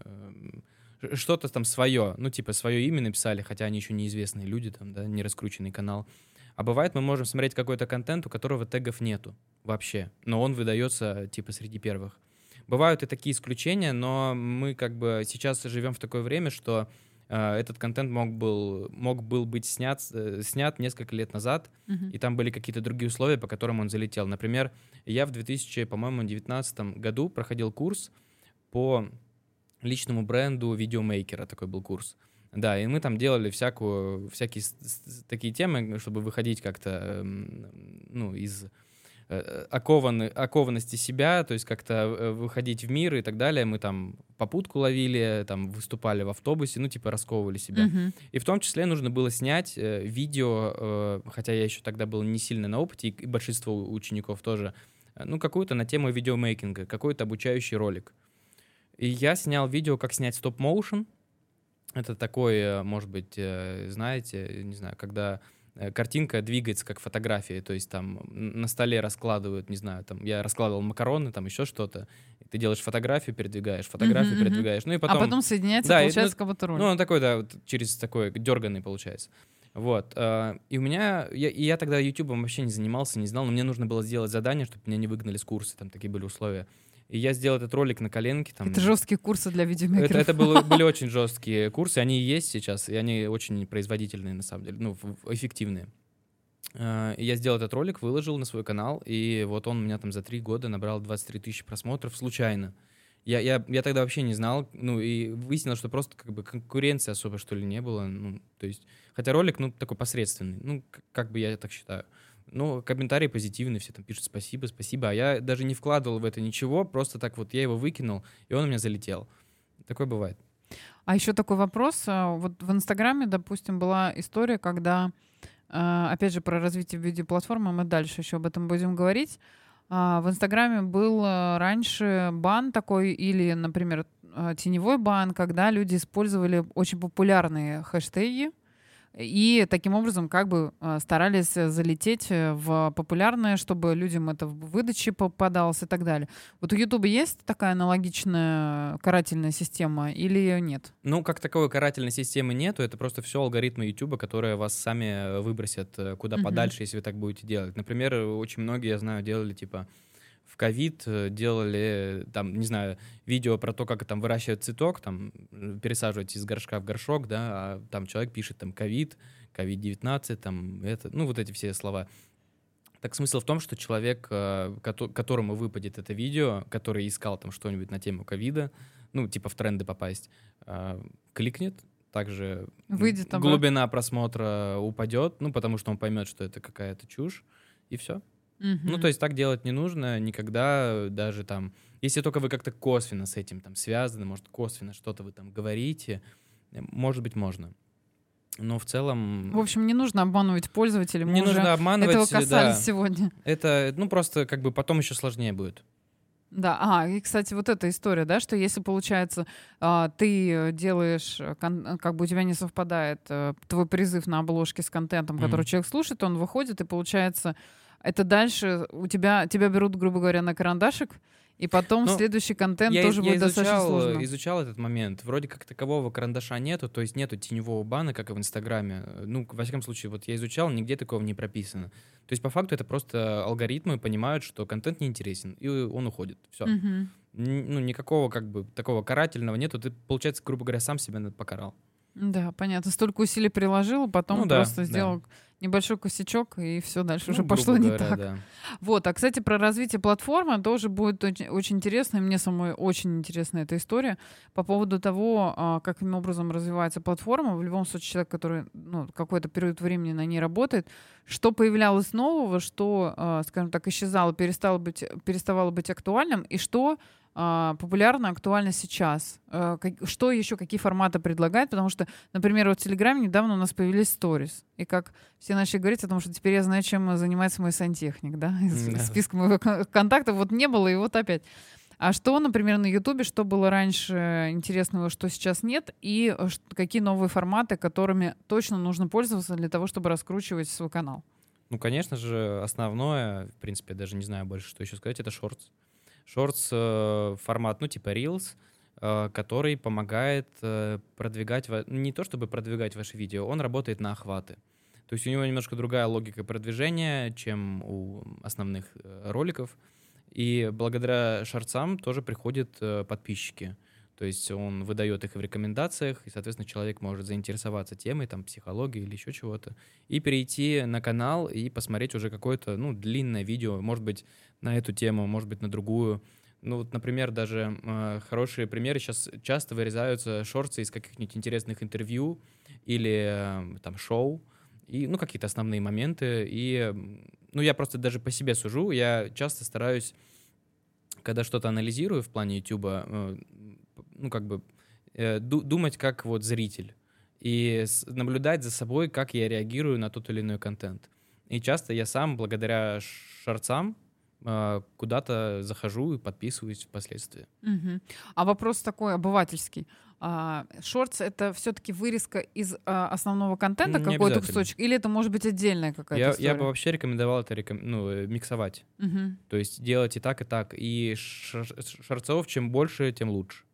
что-то там свое, ну, типа свое имя написали, хотя они еще неизвестные люди, там, да, не раскрученный канал. А бывает, мы можем смотреть какой-то контент, у которого тегов нету вообще, но он выдается, типа, среди первых. Бывают и такие исключения, но мы как бы сейчас живем в такое время, что э, этот контент мог был, мог был быть снят, э, снят несколько лет назад, uh-huh. и там были какие-то другие условия, по которым он залетел. Например, я в 2000, по-моему, 2019 году проходил курс по личному бренду видеомейкера, такой был курс. Да, и мы там делали всякую, всякие такие темы, чтобы выходить как-то, эм, ну, из Э, окованы, окованности себя, то есть как-то э, выходить в мир и так далее. Мы там попутку ловили, там выступали в автобусе, ну типа расковывали себя. Uh-huh. И в том числе нужно было снять э, видео, э, хотя я еще тогда был не сильно на опыте, и большинство учеников тоже, э, ну какую-то на тему видеомейкинга, какой-то обучающий ролик. И я снял видео, как снять стоп-моушен. Это такое, может быть, знаете, не знаю, когда картинка двигается как фотография, то есть там на столе раскладывают, не знаю, там я раскладывал макароны, там еще что-то, ты делаешь фотографию, передвигаешь, фотографию uh-huh, передвигаешь, ну и потом... А потом соединяется, да, получается, и, ну, как будто ролик. Ну, он такой, да, вот, через такой дерганный получается. Вот. Э, и у меня... Я, и я тогда ютубом вообще не занимался, не знал, но мне нужно было сделать задание, чтобы меня не выгнали с курса, там такие были условия. И я сделал этот ролик на коленке. Там, это жесткие курсы для видеомейкеров. Это, это было, *laughs* были очень жесткие курсы, они и есть сейчас, и они очень производительные, на самом деле, ну, эффективные. Э, Я сделал этот ролик, выложил на свой канал, и вот он у меня там за три года набрал 23 тысячи просмотров случайно. Я, я, я тогда вообще не знал, ну, и выяснилось, что просто как бы конкуренции особо, что ли, не было. Ну, то есть, хотя ролик, ну, такой посредственный, ну, как бы я так считаю. Ну, комментарии позитивные, все там пишут спасибо, спасибо, а я даже не вкладывал в это ничего, просто так вот я его выкинул, и он у меня залетел. Такое бывает. А еще такой вопрос. а, Вот в Инстаграме, допустим, была история, когда, а, опять же, про развитие видеоплатформы, мы дальше еще об этом будем говорить. А, В Инстаграме был раньше бан такой или, например, теневой бан, когда люди использовали очень популярные хэштеги и таким образом как бы а, старались э, залететь э, в популярное, чтобы людям это в выдаче попадалось и так далее. Вот у Ютуба есть такая аналогичная карательная система или ее нет? Ну, как таковой карательной системы нету, это просто все алгоритмы YouTube, которые вас сами э, выбросят э, куда Мгм. подальше, если вы так будете делать. Например, э, очень многие, я знаю, делали типа в ковид э, делали, там, не знаю, видео про то, как там выращивать цветок, там, э, пересаживать из горшка в горшок, да, а там человек пишет там ковид, ковид-19, там, это, ну, вот эти все слова. Так смысл в том, что человек, э, кото- которому выпадет это видео, который искал там что-нибудь на тему ковида, ну, типа в тренды попасть, кликнет, также Выйдет глубина просмотра упадет, ну, потому что он поймет, что это какая-то чушь, и все. Ну, то есть так делать не нужно никогда, даже там, если только вы как-то косвенно с этим там связаны, может, косвенно что-то вы там говорите, э, может быть, можно. Но в целом... В общем, не нужно обманывать пользователей. Мы не нужно обманывать. этого касались да. сегодня. Это, ну, просто как бы потом еще сложнее будет. Да, а, и, кстати, вот эта история, да, что если, получается, а, ты делаешь, э, как бы у тебя не совпадает э, твой призыв на обложке с контентом, который Мгм. человек слушает, он выходит, и получается, это дальше у тебя, тебя берут, грубо говоря, на карандашик, и потом Ну, следующий контент я, тоже я будет достаточно изучал, сложно. изучал этот момент. Вроде как такового карандаша нету, то есть нету теневого бана, как и в Инстаграме. Ну, во всяком случае, вот я изучал, нигде такого не прописано. То есть, по факту, это просто алгоритмы понимают, что контент неинтересен, и он уходит. Все. Мгм. Ну, никакого как бы такого карательного нету. Ты, получается, грубо говоря, сам себя покарал. Да, понятно. Столько усилий приложил, потом Ну да, просто да. Небольшой косячок, и все дальше Ну, уже пошло не говоря, так. да. Вот, а, кстати, про развитие платформы тоже будет очень, очень интересно, и мне самой очень интересна эта история по поводу того, а, каким образом развивается платформа. В любом случае, человек, который ну, какой-то период времени на ней работает, что появлялось нового, что, а, скажем так, исчезало, перестало быть, переставало быть актуальным, и что популярно, актуально сейчас. А, как- что еще, какие форматы предлагает, потому что, например, вот в Телеграме недавно у нас появились сторис, и как все начали говорить о том, что теперь я знаю, чем занимается мой сантехник, да, *laughs* из Да. списка моих кон- контактов вот не было, и вот опять. А что, например, на Ютубе, что было раньше интересного, что сейчас нет, и э, какие новые форматы, которыми точно нужно пользоваться для того, чтобы раскручивать свой канал? Ну, конечно же, основное, в принципе, я даже не знаю больше, что еще сказать, это шортс. Шортс э, формат, ну, типа Reels, э, который помогает э, продвигать, не то чтобы продвигать ваши видео, он работает на охваты. То есть у него немножко другая логика продвижения, чем у основных роликов. И благодаря шорцам тоже приходят подписчики. То есть он выдает их в рекомендациях, и, соответственно, человек может заинтересоваться темой, там, психологии или еще чего-то, и перейти на канал и посмотреть уже какое-то, ну, длинное видео, может быть, на эту тему, может быть, на другую. Ну, вот, например, даже э, хорошие примеры сейчас часто вырезаются шорты из каких-нибудь интересных интервью или э, там шоу, и, ну, какие-то основные моменты. И, ну, я просто даже по себе сужу, я часто стараюсь, когда что-то анализирую в плане YouTube, ну, как бы э, ду- думать как вот зритель и наблюдать за собой, как я реагирую на тот или иной контент. И часто я сам, благодаря шорцам, э, куда-то захожу и подписываюсь впоследствии. Мгм. А вопрос такой обывательский. А, Шортс это все-таки вырезка из а, основного контента, Не какой-то кусочек, или это может быть отдельная какая-то Я, история? я бы вообще рекомендовал это реком- ну, э, миксовать. Мгм. То есть делать и так, и так. И шорцов чем больше, тем лучше.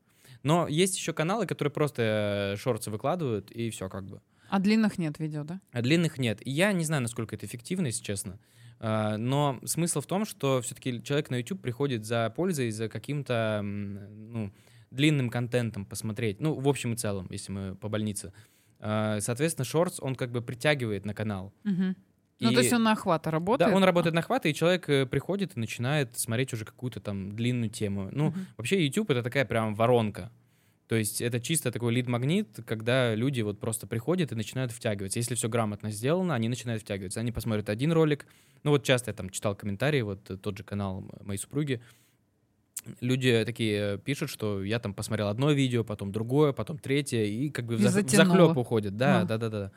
Но есть еще каналы, которые просто э, шорцы выкладывают, и все как бы. А длинных нет видео, да? А длинных нет. И я не знаю, насколько это эффективно, если честно. А, Но смысл в том, что все-таки человек на YouTube приходит за пользой, за каким-то ну, длинным контентом посмотреть. Ну, в общем и целом, если мы по больнице. А, Соответственно, шортс, он как бы притягивает на канал. Мгм. Ну, то есть он на охват работает? Да, он работает на охват, и человек э, приходит и начинает смотреть уже какую-то там длинную тему. Ну, угу. вообще YouTube — это такая прям воронка. То есть это чисто такой лид-магнит, когда люди вот просто приходят и начинают втягиваться. Если все грамотно сделано, они начинают втягиваться. Они посмотрят один ролик. Ну вот часто я там читал комментарии, вот э, тот же канал моей супруги. Люди такие пишут, что я там посмотрел одно видео, потом другое, потом третье, и как бы в, зах- в захлеб уходят. Да, а. да, да, да.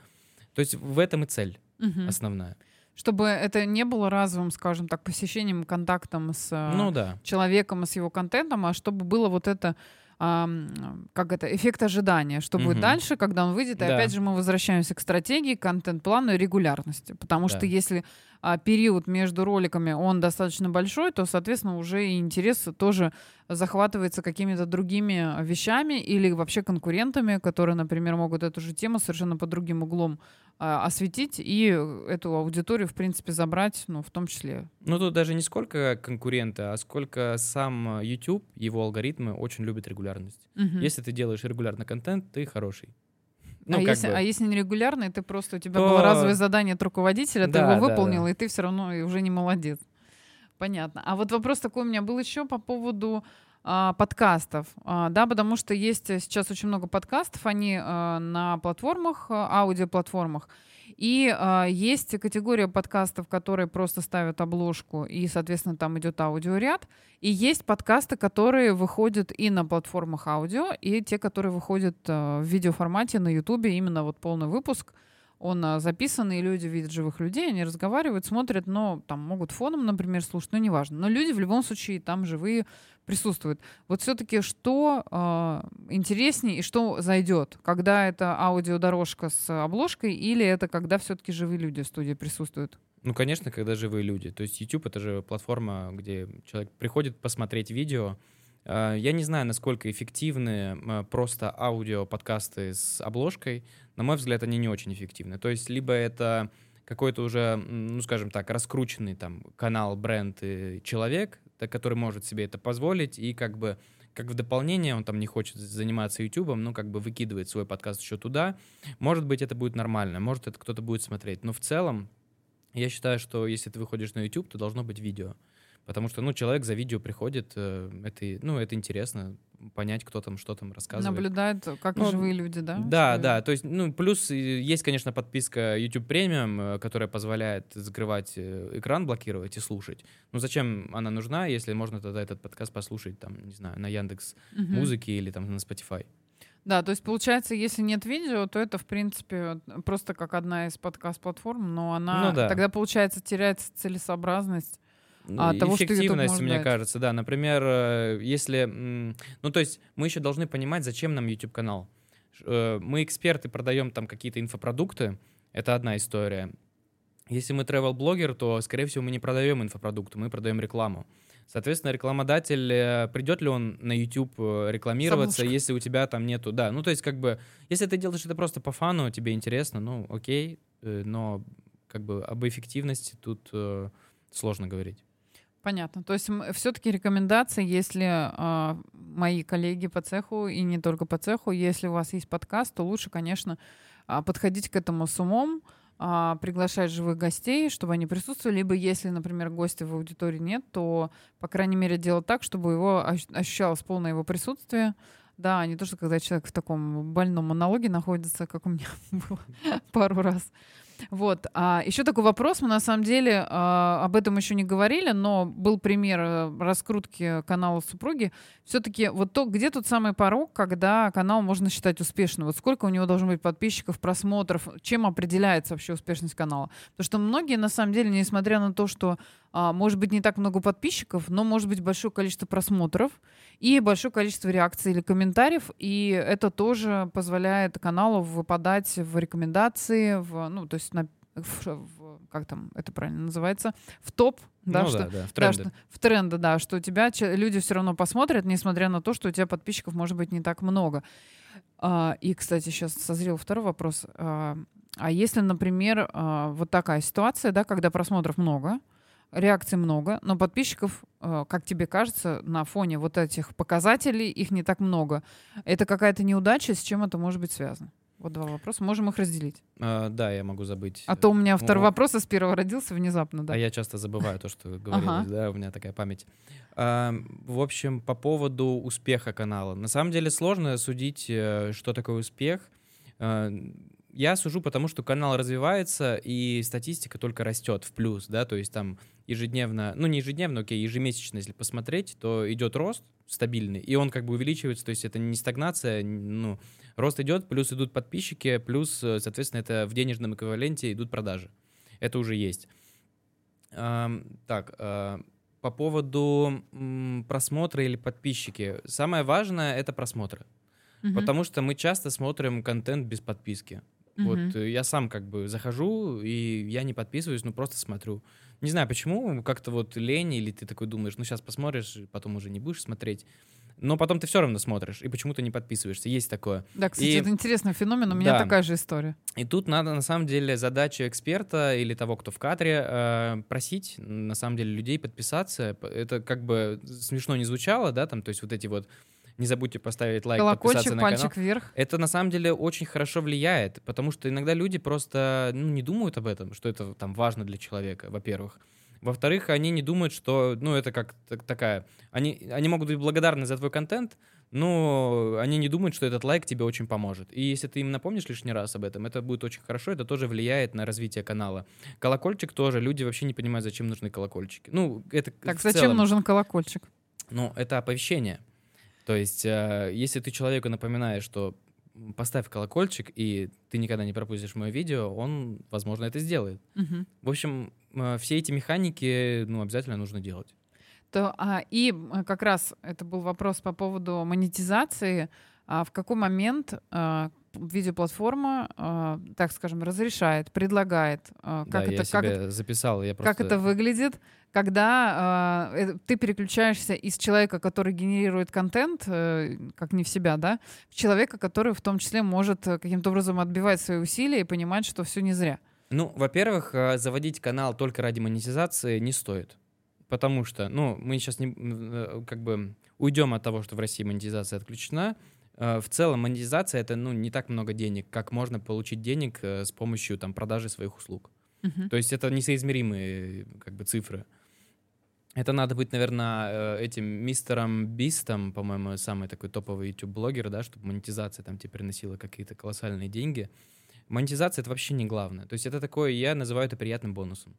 То есть в этом и цель угу. основная чтобы это не было разовым, скажем так, посещением, контактом с ну, да. человеком и с его контентом, а чтобы было вот это как это, эффект ожидания, что угу. будет дальше, когда он выйдет. И да. опять же мы возвращаемся к стратегии, контент-плану и регулярности. Потому да. что если а, период между роликами, он достаточно большой, то, соответственно, уже и интерес тоже захватывается какими-то другими вещами или вообще конкурентами, которые, например, могут эту же тему совершенно под другим углом а, осветить и эту аудиторию, в принципе, забрать, ну, в том числе. Ну, тут даже не сколько конкурента, а сколько сам YouTube, его алгоритмы очень любят регулярность. Угу. Если ты делаешь регулярно контент, ты хороший. Ну, а, если, бы. а если нерегулярный, ты просто у тебя То... было разовое задание от руководителя, да, ты его выполнил, да, да. и ты все равно уже не молодец. Понятно. А вот вопрос такой у меня был еще по поводу а, подкастов, а, да, потому что есть сейчас очень много подкастов, они а, на платформах, а, аудиоплатформах. И э, есть категория подкастов, которые просто ставят обложку, и, соответственно, там идет аудиоряд. И есть подкасты, которые выходят и на платформах аудио, и те, которые выходят э, в видеоформате на Ютубе, именно вот полный выпуск — он а, записан, и люди видят живых людей, они разговаривают, смотрят, но там могут фоном, например, слушать, но неважно. Но люди в любом случае там живые присутствуют. Вот все-таки что э, интереснее и что зайдет? Когда это аудиодорожка с обложкой или это когда все-таки живые люди в студии присутствуют? Ну, конечно, когда живые люди. То есть YouTube — это же платформа, где человек приходит посмотреть видео, я не знаю, насколько эффективны просто аудио-подкасты с обложкой. На мой взгляд, они не очень эффективны. То есть либо это какой-то уже, ну, скажем так, раскрученный там канал, бренд и человек, который может себе это позволить, и как бы как в дополнение, он там не хочет заниматься YouTube, ну, как бы выкидывает свой подкаст еще туда. Может быть, это будет нормально, может, это кто-то будет смотреть. Но в целом, я считаю, что если ты выходишь на YouTube, то должно быть видео. Потому что, ну, человек за видео приходит, э, это, ну, это интересно, понять, кто там, что там рассказывает. Наблюдает, как ну, живые люди, да? Да, что... да, то есть, ну, плюс есть, конечно, подписка YouTube Premium, э, которая позволяет закрывать э, экран, блокировать и слушать. Ну, зачем она нужна, если можно тогда этот подкаст послушать, там, не знаю, на Яндекс угу. Музыке или там на Spotify? Да, то есть получается, если нет видео, то это, в принципе, просто как одна из подкаст-платформ, но она ну, да. тогда, получается, теряется целесообразность а, того, эффективность, мне дать. кажется, да. Например, э, если... Ну, то есть мы еще должны понимать, зачем нам YouTube-канал. Э, мы эксперты, продаем там какие-то инфопродукты, это одна история. Если мы travel-блогер, то, скорее всего, мы не продаем инфопродукты, мы продаем рекламу. Соответственно, рекламодатель, э, придет ли он на YouTube рекламироваться, Самушка. если у тебя там нету... Да, ну то есть как бы, если ты делаешь это просто по фану, тебе интересно, ну окей, но как бы об эффективности тут сложно говорить. Понятно. То есть все-таки рекомендации, если э, мои коллеги по цеху и не только по цеху, если у вас есть подкаст, то лучше, конечно, э, подходить к этому с умом, э, приглашать живых гостей, чтобы они присутствовали. Либо если, например, гостя в аудитории нет, то, по крайней мере, делать так, чтобы его ощущалось полное его присутствие. Да, не то, что когда человек в таком больном монологе находится, как у меня *laughs* было пару раз. Вот. А еще такой вопрос. Мы на самом деле а, об этом еще не говорили, но был пример э, раскрутки канала супруги. Все-таки вот то, где тот самый порог, когда канал можно считать успешным? Вот сколько у него должно быть подписчиков, просмотров? Чем определяется вообще успешность канала? Потому что многие, на самом деле, несмотря на то, что может быть не так много подписчиков, но может быть большое количество просмотров и большое количество реакций или комментариев, и это тоже позволяет каналу выпадать в рекомендации, в, ну, то есть на в, в, как там это правильно называется, в топ, да, ну, что, да, да, в тренды. Да, что, в тренды, да, что у тебя люди все равно посмотрят, несмотря на то, что у тебя подписчиков может быть не так много. А, и, кстати, сейчас созрел второй вопрос. А, а если, например, а, вот такая ситуация, да, когда просмотров много, реакций много, но подписчиков, э, как тебе кажется, на фоне вот этих показателей их не так много. Это какая-то неудача, с чем это может быть связано? Вот два вопроса. Можем их разделить. А, да, я могу забыть. А то у меня второй Ну, вопрос из первого родился внезапно, да. А я часто забываю то, что говорилось, да, у меня такая память. А, В общем, по поводу успеха канала. На самом деле сложно судить, э, что такое успех. Я сужу, потому что канал развивается, и статистика только растет в плюс, да, то есть там ежедневно, ну не ежедневно, окей, ежемесячно, если посмотреть, то идет рост стабильный, и он как бы увеличивается, то есть это не стагнация, ну, рост идет, плюс идут подписчики, плюс, э, соответственно, это в денежном эквиваленте идут продажи. Это уже есть. Так, а, по поводу просмотра или подписчики. Самое важное — это просмотры. Потому что мы часто смотрим контент без подписки. Мгм. Вот э, я сам как бы захожу, и я не подписываюсь, ну просто смотрю. Не знаю почему, как-то вот лень, или ты такой думаешь, ну сейчас посмотришь, потом уже не будешь смотреть. Но потом ты все равно смотришь, и почему-то не подписываешься. Есть такое. Да, кстати, И- это интересный феномен. У меня Да. такая же история. И тут надо, на самом деле, задача эксперта или того, кто в кадре, э, просить, на самом деле, людей подписаться. Это как бы смешно не звучало, да, там, то есть вот эти вот не забудьте поставить лайк, Колокольчик, подписаться на канал. пальчик вверх. Это на самом деле очень хорошо влияет, потому что иногда люди просто ну, не думают об этом, что это там важно для человека, во-первых. Во-вторых, они не думают, что, ну, это как так- такая... Они, они могут быть благодарны за твой контент, но они не думают, что этот лайк тебе очень поможет. И если ты им напомнишь лишний раз об этом, это будет очень хорошо, это тоже влияет на развитие канала. Колокольчик тоже, люди вообще не понимают, зачем нужны колокольчики. Ну, это Так зачем целом. нужен колокольчик? Ну, это оповещение. То есть, э, если ты человеку напоминаешь, что поставь колокольчик, и ты никогда не пропустишь мое видео, он, возможно, это сделает. Мгм. В общем, э, все эти механики, ну, обязательно нужно делать. То, а, и как раз это был вопрос по поводу монетизации. А в какой момент а, видеоплатформа, а, так скажем, разрешает, предлагает, да, как, я это, как, себе записал, я просто... как это выглядит, когда а, э, ты переключаешься из человека, который генерирует контент, э, как не в себя, да, в человека, который в том числе может э, каким-то образом отбивать свои усилия и понимать, что все не зря. Ну, во-первых, э, заводить канал только ради монетизации не стоит. Потому что, ну, мы сейчас не, э, как бы уйдем от того, что в России монетизация отключена. Э, В целом монетизация это, ну, не так много денег, как можно получить денег э, с помощью там продажи своих услуг. Мгм. То есть это несоизмеримые как бы цифры. Это надо быть, наверное, э, этим мистером Бистом, по-моему, самый такой топовый YouTube-блогер, да, чтобы монетизация там тебе приносила какие-то колоссальные деньги. Монетизация — это вообще не главное. То есть это такое, я называю это приятным бонусом,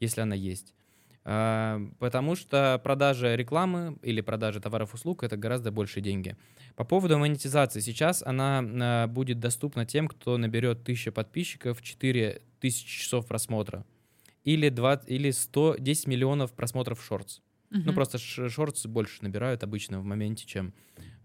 если она есть. А, Потому что продажа рекламы или продажа товаров и услуг — это гораздо больше деньги. По поводу монетизации. Сейчас она а, будет доступна тем, кто наберет 1000 подписчиков, 4000 часов просмотра или, 20, или 110 миллионов просмотров шортс. Ну, Мгм. просто шортс больше набирают обычно в моменте, чем...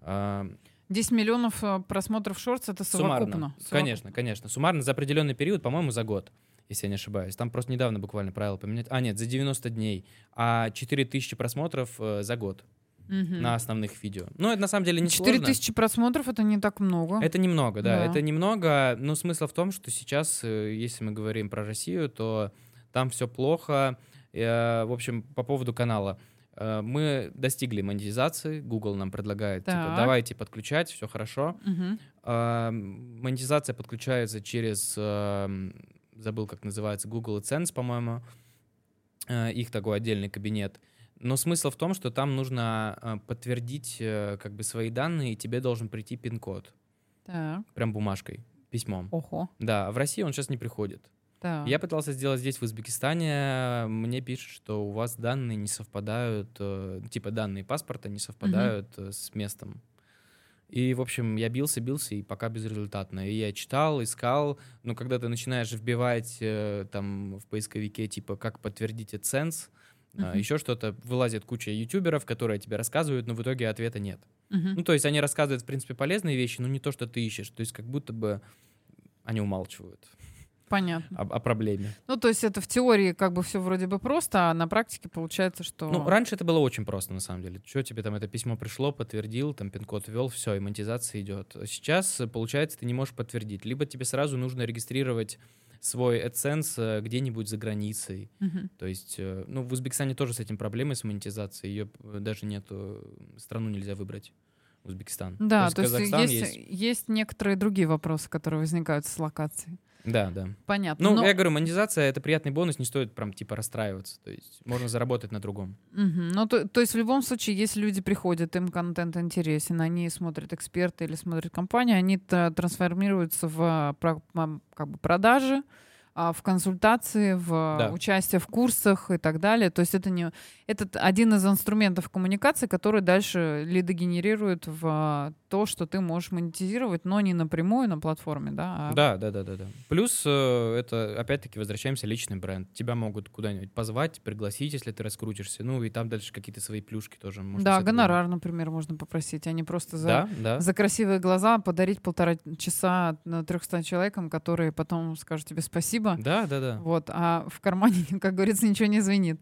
а, 10 миллионов э, просмотров шортс это совокупно. Суммарно. Совокуп- Конечно, конечно. Суммарно за определенный период, по-моему, за год, если я не ошибаюсь. Там просто недавно буквально правила поменять. А, нет, за 90 дней. А 4000 просмотров э, за год Мгм. на основных видео. Ну, это на самом деле не 4 сложно. тысячи просмотров это не так много. Это немного, да, Да. это немного, но смысл в том, что сейчас, э, если мы говорим про Россию, то там все плохо. Э, В общем, по поводу канала. Э, Мы достигли монетизации, Google нам предлагает, типа, Так. давайте подключать, все хорошо. А, Монетизация подключается через, забыл, как называется, Google AdSense, по-моему, Э, их такой отдельный кабинет. Но смысл в том, что там нужно э, подтвердить э, как бы свои данные, и тебе должен прийти пин-код, Так. прям бумажкой, письмом. Ого. Да, в России он сейчас не приходит. Так. Я пытался сделать здесь, в Узбекистане, мне пишут, что у вас данные не совпадают, типа данные паспорта не совпадают э, с местом. И, в общем, я бился, бился, и пока безрезультатно. И я читал, искал, но когда ты начинаешь вбивать э, там в поисковике, типа, как подтвердить AdSense, Мгм. еще что-то, вылазит куча ютуберов, которые тебе рассказывают, но в итоге ответа нет. Мгм. Ну, то есть они рассказывают, в принципе, полезные вещи, но не то, что ты ищешь. То есть как будто бы они умалчивают Понятно. о- о проблеме. Ну, то есть это в теории как бы все вроде бы просто, а на практике получается, что... Ну, раньше это было очень просто, на самом деле. Что тебе там это письмо пришло, подтвердил, там пин-код ввел, все, и монетизация идет. Сейчас, э, получается, ты не можешь подтвердить. Либо тебе сразу нужно регистрировать свой AdSense э, где-нибудь за границей. Мгм. То есть, э, ну, в Узбекистане тоже с этим проблемы, с монетизацией. Ее даже нету, страну нельзя выбрать. Узбекистан. Да, то есть, то есть есть, есть... есть некоторые другие вопросы, которые возникают с локацией. Да, да. Понятно. Ну, но... я говорю, монетизация — это приятный бонус, не стоит прям типа расстраиваться. То есть можно заработать на другом. Угу. Ну, то, то есть в любом случае, если люди приходят, им контент интересен, они смотрят эксперты или смотрят компанию, они трансформируются в как бы продажи, а, в консультации, в да. участие в курсах и так далее. То есть это не это один из инструментов коммуникации, который дальше лиды генерирует в а, то, что ты можешь монетизировать, но не напрямую на платформе, да? А... Да, да, да, да, да. Плюс э, это опять-таки возвращаемся личный бренд. Тебя могут куда-нибудь позвать, пригласить, если ты раскрутишься. Ну и там дальше какие-то свои плюшки тоже. Можно да, гонорар, например, можно попросить, а не просто за да, да. за красивые глаза подарить полтора часа на 300 человекам, которые потом скажут тебе спасибо спасибо. Да, да, да. Вот, а в кармане, *laughs* как говорится, ничего не звенит.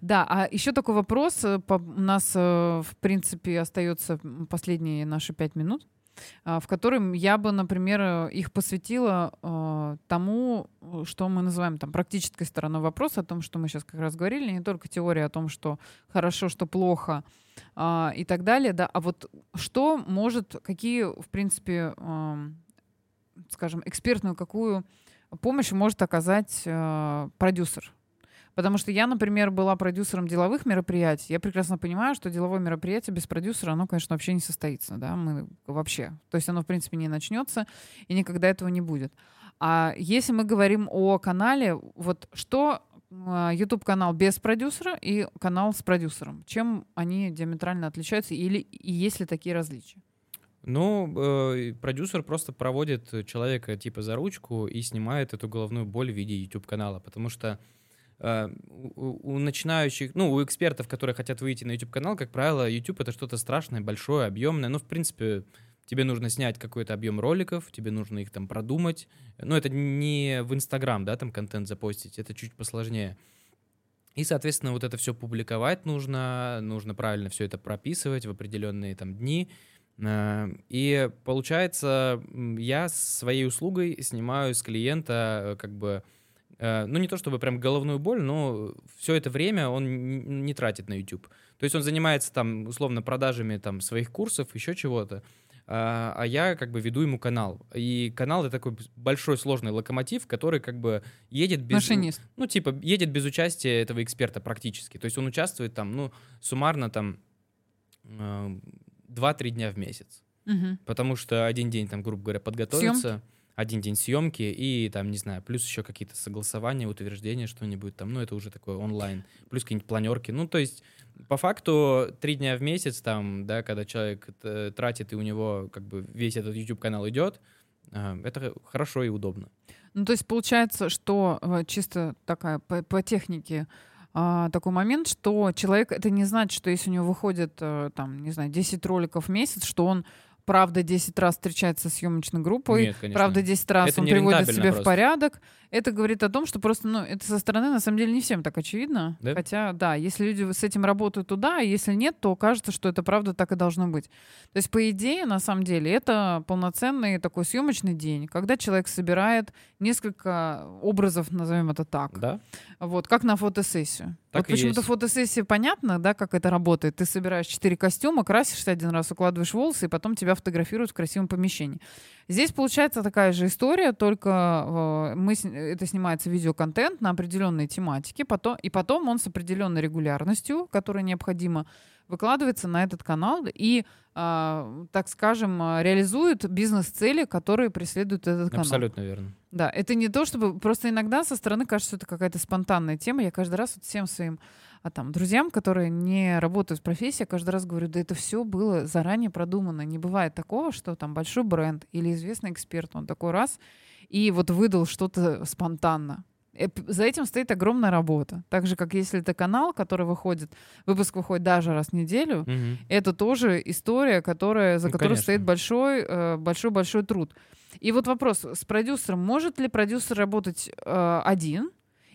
Да, а еще такой вопрос. Э, у нас, э, в принципе, остается последние наши пять минут а, в котором я бы, например, э, их посвятила э, тому, что мы называем там практической стороной вопроса, о том, что мы сейчас как раз говорили, не только теория о том, что хорошо, что плохо э, и так далее, да, а вот что может, какие, в принципе, э, скажем, экспертную какую помощь может оказать э, продюсер. Потому что я, например, была продюсером деловых мероприятий. Я прекрасно понимаю, что деловое мероприятие без продюсера, оно, конечно, вообще не состоится. Да? Мы вообще. То есть оно, в принципе, не начнется и никогда этого не будет. А если мы говорим о канале, вот что YouTube-канал без продюсера и канал с продюсером. Чем они диаметрально отличаются или и есть ли такие различия? Ну, э, продюсер просто проводит человека типа за ручку и снимает эту головную боль в виде YouTube-канала, потому что э, у, у начинающих, ну, у экспертов, которые хотят выйти на YouTube-канал, как правило, YouTube — это что-то страшное, большое, объемное. Ну, в принципе, тебе нужно снять какой-то объем роликов, тебе нужно их там продумать. Ну, это не в Инстаграм, да, там контент запостить, это чуть посложнее. И, соответственно, вот это все публиковать нужно, нужно правильно все это прописывать в определенные там дни — Э, и получается, я своей услугой снимаю с клиента э, как бы, э, ну не то чтобы прям головную боль, но все это время он не тратит на YouTube. То есть он занимается там условно продажами там своих курсов, еще чего-то, а, а я как бы веду ему канал. И канал это такой большой сложный локомотив, который как бы едет без... Машинист. Ну типа едет без участия этого эксперта практически. То есть он участвует там, ну суммарно там 2-3 дня в месяц. Угу. Потому что один день, там, грубо говоря, подготовиться, Съем? один день съемки и там, не знаю, плюс еще какие-то согласования, утверждения, что-нибудь там, ну, это уже такое онлайн, плюс какие-нибудь планерки. Ну, то есть, по факту, три дня в месяц, там, да, когда человек тратит, и у него как бы весь этот YouTube-канал идет, а, это хорошо и удобно. Ну, то есть получается, что э, чисто такая по, по технике а, такой момент, что человек, это не значит, что если у него выходит, а, там, не знаю, 10 роликов в месяц, что он правда 10 раз встречается с съемочной группой, Нет, конечно. правда 10 раз это он приводит себя просто. в порядок. Это говорит о том, что просто, ну, это со стороны на самом деле не всем так очевидно. Да? Хотя, да, если люди с этим работают, то да, а если нет, то кажется, что это правда так и должно быть. То есть, по идее, на самом деле, это полноценный такой съемочный день, когда человек собирает несколько образов, назовем это так. Да. Вот, как на фотосессию. Так вот почему-то фотосессия понятно, да, как это работает. Ты собираешь четыре костюма, красишься один раз, укладываешь волосы, и потом тебя фотографируют в красивом помещении. Здесь получается такая же история, только э, мы, это снимается видеоконтент на определенной тематике, потом, и потом он с определенной регулярностью, которая необходима, выкладывается на этот канал и, э, так скажем, реализует бизнес-цели, которые преследует этот канал. Абсолютно верно. Да, это не то, чтобы... Просто иногда со стороны кажется, что это какая-то спонтанная тема. Я каждый раз вот всем своим а там друзьям, которые не работают в профессии, каждый раз говорю, да это все было заранее продумано. Не бывает такого, что там большой бренд или известный эксперт, он такой раз и вот выдал что-то спонтанно. Э, за этим стоит огромная работа. Так же, как если это канал, который выходит, выпуск выходит даже раз в неделю, угу. это тоже история, которая, за ну, которой конечно. стоит большой, э, большой, большой труд. И вот вопрос с продюсером: может ли продюсер работать э, один?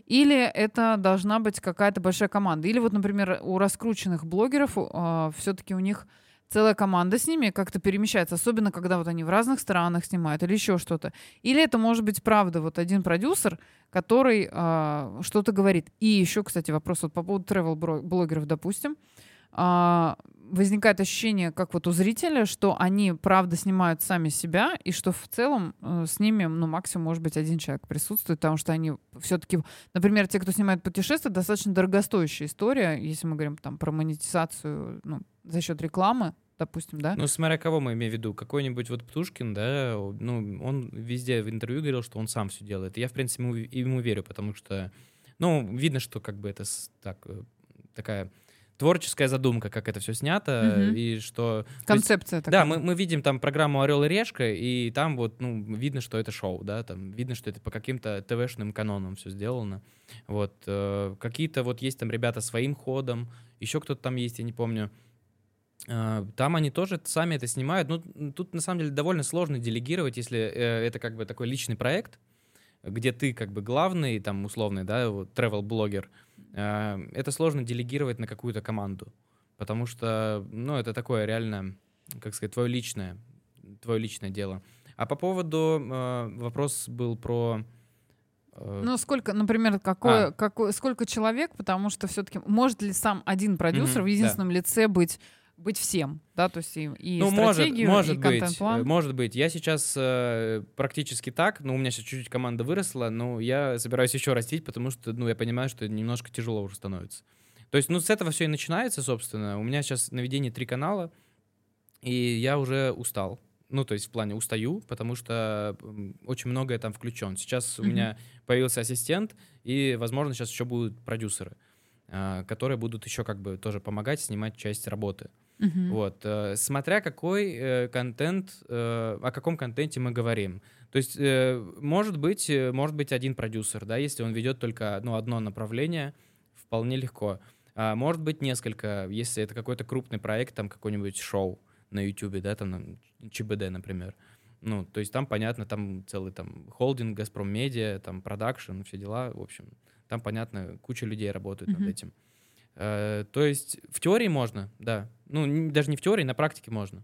Или это должна быть какая-то большая команда? Или вот, например, у раскрученных блогеров э, все-таки у них целая команда с ними как-то перемещается, особенно когда вот они в разных странах снимают или еще что-то. Или это может быть правда вот один продюсер, который э, что-то говорит. И еще, кстати, вопрос вот по поводу travel блогеров, допустим. А, возникает ощущение, как вот у зрителя, что они правда снимают сами себя, и что в целом э, с ними, ну, максимум, может быть, один человек присутствует, потому что они все-таки, например, те, кто снимает путешествия, достаточно дорогостоящая история, если мы говорим там про монетизацию ну, за счет рекламы, допустим, да? Ну, смотря кого мы имеем в виду. Какой-нибудь вот Птушкин, да, ну, он везде в интервью говорил, что он сам все делает. И я, в принципе, ему, ему верю, потому что, ну, видно, что как бы это так, э, такая творческая задумка, как это все снято, Мгм. и что... то есть, Концепция такая. да, мы, мы видим там программу «Орел и решка», и там вот, ну, видно, что это шоу, да, там видно, что это по каким-то ТВ-шным канонам все сделано. Вот. э, какие-то вот есть там ребята своим ходом, еще кто-то там есть, я не помню. Э, Там они тоже сами это снимают. Ну, тут на самом деле довольно сложно делегировать, если э, это как бы такой личный проект, где ты как бы главный, там, условный, да, вот, travel-блогер. Э, Это сложно делегировать на какую-то команду, потому что, ну, это такое реально, как сказать, твое личное, твое личное дело. А по поводу, э, вопрос был про... э, Ну, сколько, например, какое, А. какое, сколько человек, потому что все-таки может ли сам один продюсер Мгм, в да. единственном лице быть, быть всем, да, то есть и, и ну, может, стратегию, может и быть, контент-план. э, может быть. Я сейчас э, практически так, ну, у меня сейчас чуть-чуть команда выросла, но я собираюсь еще растить, потому что, ну, я понимаю, что немножко тяжело уже становится. То есть, ну, с этого все и начинается, собственно. У меня сейчас на ведении три канала, и я уже устал. Ну, то есть в плане устаю, потому что очень многое там включен. Сейчас у Мгм. меня появился ассистент, и, возможно, сейчас еще будут продюсеры, а, которые будут еще как бы тоже помогать снимать часть работы. Мгм. Вот, э, смотря какой э, контент, э, о каком контенте мы говорим. То есть, э, может быть, э, может быть один продюсер, да, если он ведет только ну, одно направление, вполне легко. А может быть несколько, если это какой-то крупный проект, там какой-нибудь шоу на YouTube, да, там ЧБД, например. Ну, то есть там, понятно, там целый там холдинг, Газпром Медиа, там продакшн, все дела, в общем. Там, понятно, куча людей работает Мгм. над этим. Э, то есть в теории можно, да. Ну, даже не в теории, на практике можно.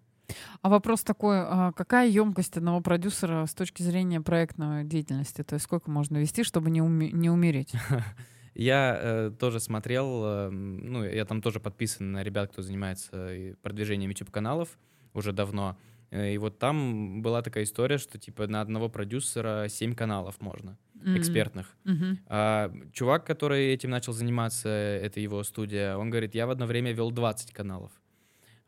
А вопрос такой, а какая емкость одного продюсера с точки зрения проектной деятельности? То есть сколько можно вести, чтобы не, уме- не умереть? *laughs* Я э, тоже смотрел, э, ну, я там тоже подписан на ребят, кто занимается продвижением YouTube-каналов уже давно. Э, И вот там была такая история, что типа на одного продюсера 7 каналов можно, М. экспертных. Мгм. А чувак, который этим начал заниматься, это его студия, он говорит, я в одно время вел 20 каналов.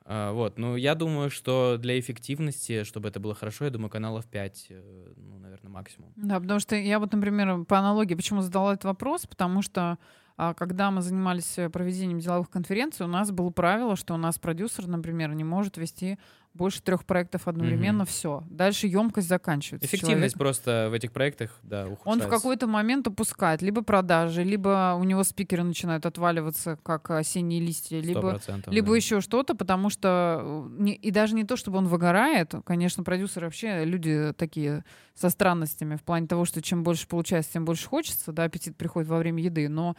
А, вот, ну, я думаю, что для эффективности, чтобы это было хорошо, я думаю, каналов 5, э, ну, наверное, максимум. Да, потому что я вот, например, по аналогии, почему задала этот вопрос, потому что а, когда мы занимались э, проведением деловых конференций, у нас было правило, что у нас продюсер, например, не может вести больше трех проектов одновременно, все. Дальше емкость заканчивается. Эффективность Человек- просто в этих проектах, да, Он ухудшается. в какой-то момент упускает либо продажи, либо у него спикеры начинают отваливаться, как осенние листья, либо 100%, либо да. еще что-то, потому что э, не- и даже не то, чтобы он выгорает, конечно, продюсеры вообще люди такие со странностями в плане того, что чем больше получается, тем больше хочется, да, аппетит приходит во время еды, но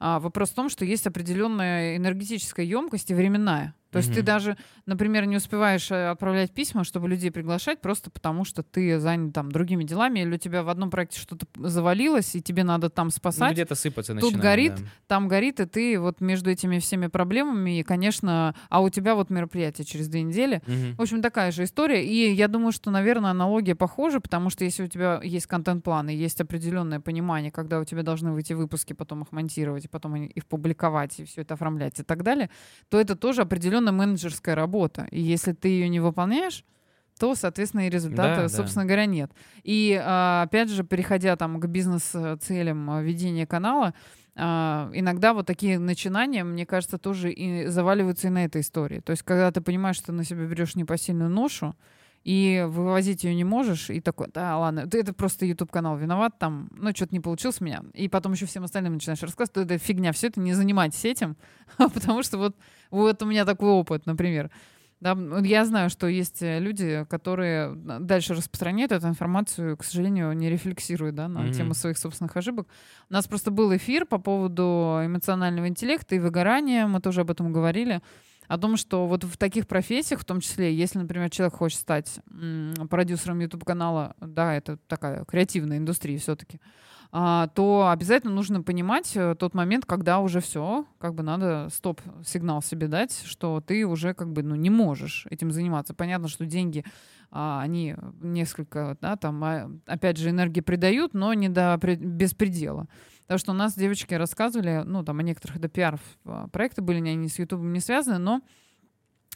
а, вопрос в том, что есть определенная энергетическая емкость и временная. То есть ты Мгм. даже, например, не успеваешь э, отправлять письма, чтобы людей приглашать, просто потому что ты занят там другими делами, или у тебя в одном проекте что-то завалилось, и тебе надо там Ну, спасать где-то сыпаться Тут начинает, горит, да. там горит, и ты вот между этими всеми проблемами, и, конечно, а у тебя вот мероприятие через две недели. Мгм. В общем, такая же история. И я думаю, что, наверное, аналогия похожа, потому что если у тебя есть контент-план и есть определенное понимание, когда у тебя должны выйти выпуски, потом их монтировать, и потом их публиковать, и все это оформлять и так далее, то это тоже определенная менеджерская работа. И если ты ее не выполняешь, то, соответственно, и результата, Да, да. собственно говоря, нет. И, а, опять же, переходя там к бизнес-целям а, ведения канала, а, иногда вот такие начинания, мне кажется, тоже и заваливаются и на этой истории. То есть, когда ты понимаешь, что ты на себя берешь непосильную ношу, и вывозить ее не можешь, и такой, да, ладно, ты это просто YouTube канал виноват, там, ну, что-то не получилось у меня. И потом еще всем остальным начинаешь рассказывать, что это фигня, все это не занимайтесь этим, *laughs* потому что вот, вот у меня такой опыт, например. Да, м, я знаю, что есть э, люди, которые дальше распространяют эту информацию, к сожалению, не рефлексируют да, на Мгм. тему своих собственных ошибок. У нас просто был эфир по поводу эмоционального интеллекта и выгорания, мы тоже об этом говорили. о том, что вот в таких профессиях, в том числе, если, например, человек хочет стать продюсером YouTube-канала, да, это такая креативная индустрия все-таки, то обязательно нужно понимать э, тот момент, когда уже все, как бы надо стоп-сигнал себе дать, что ты уже как бы ну, не можешь этим заниматься. Понятно, что деньги а, они несколько, да, там, а, опять же, энергии придают, но не до без предела. Потому что у нас девочки рассказывали, ну, там, о некоторых это пиар-проекты были, они с YouTube не связаны, но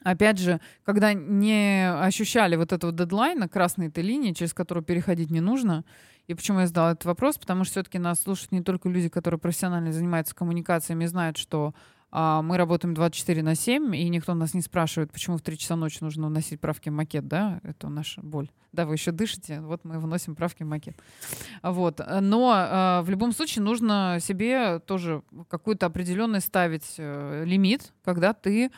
опять же, когда не ощущали вот этого дедлайна, красной этой линии, через которую переходить не нужно, и почему я задала этот вопрос? Потому что все-таки нас слушают не только люди, которые профессионально занимаются коммуникациями, знают, что а, мы работаем 24 на 7, и никто нас не спрашивает, почему в 3 часа ночи нужно вносить правки в макет, да? Это наша боль. Да, вы еще дышите, вот мы вносим правки в макет. Вот. Но а, в любом случае нужно себе тоже какую-то определенный ставить э, лимит, когда ты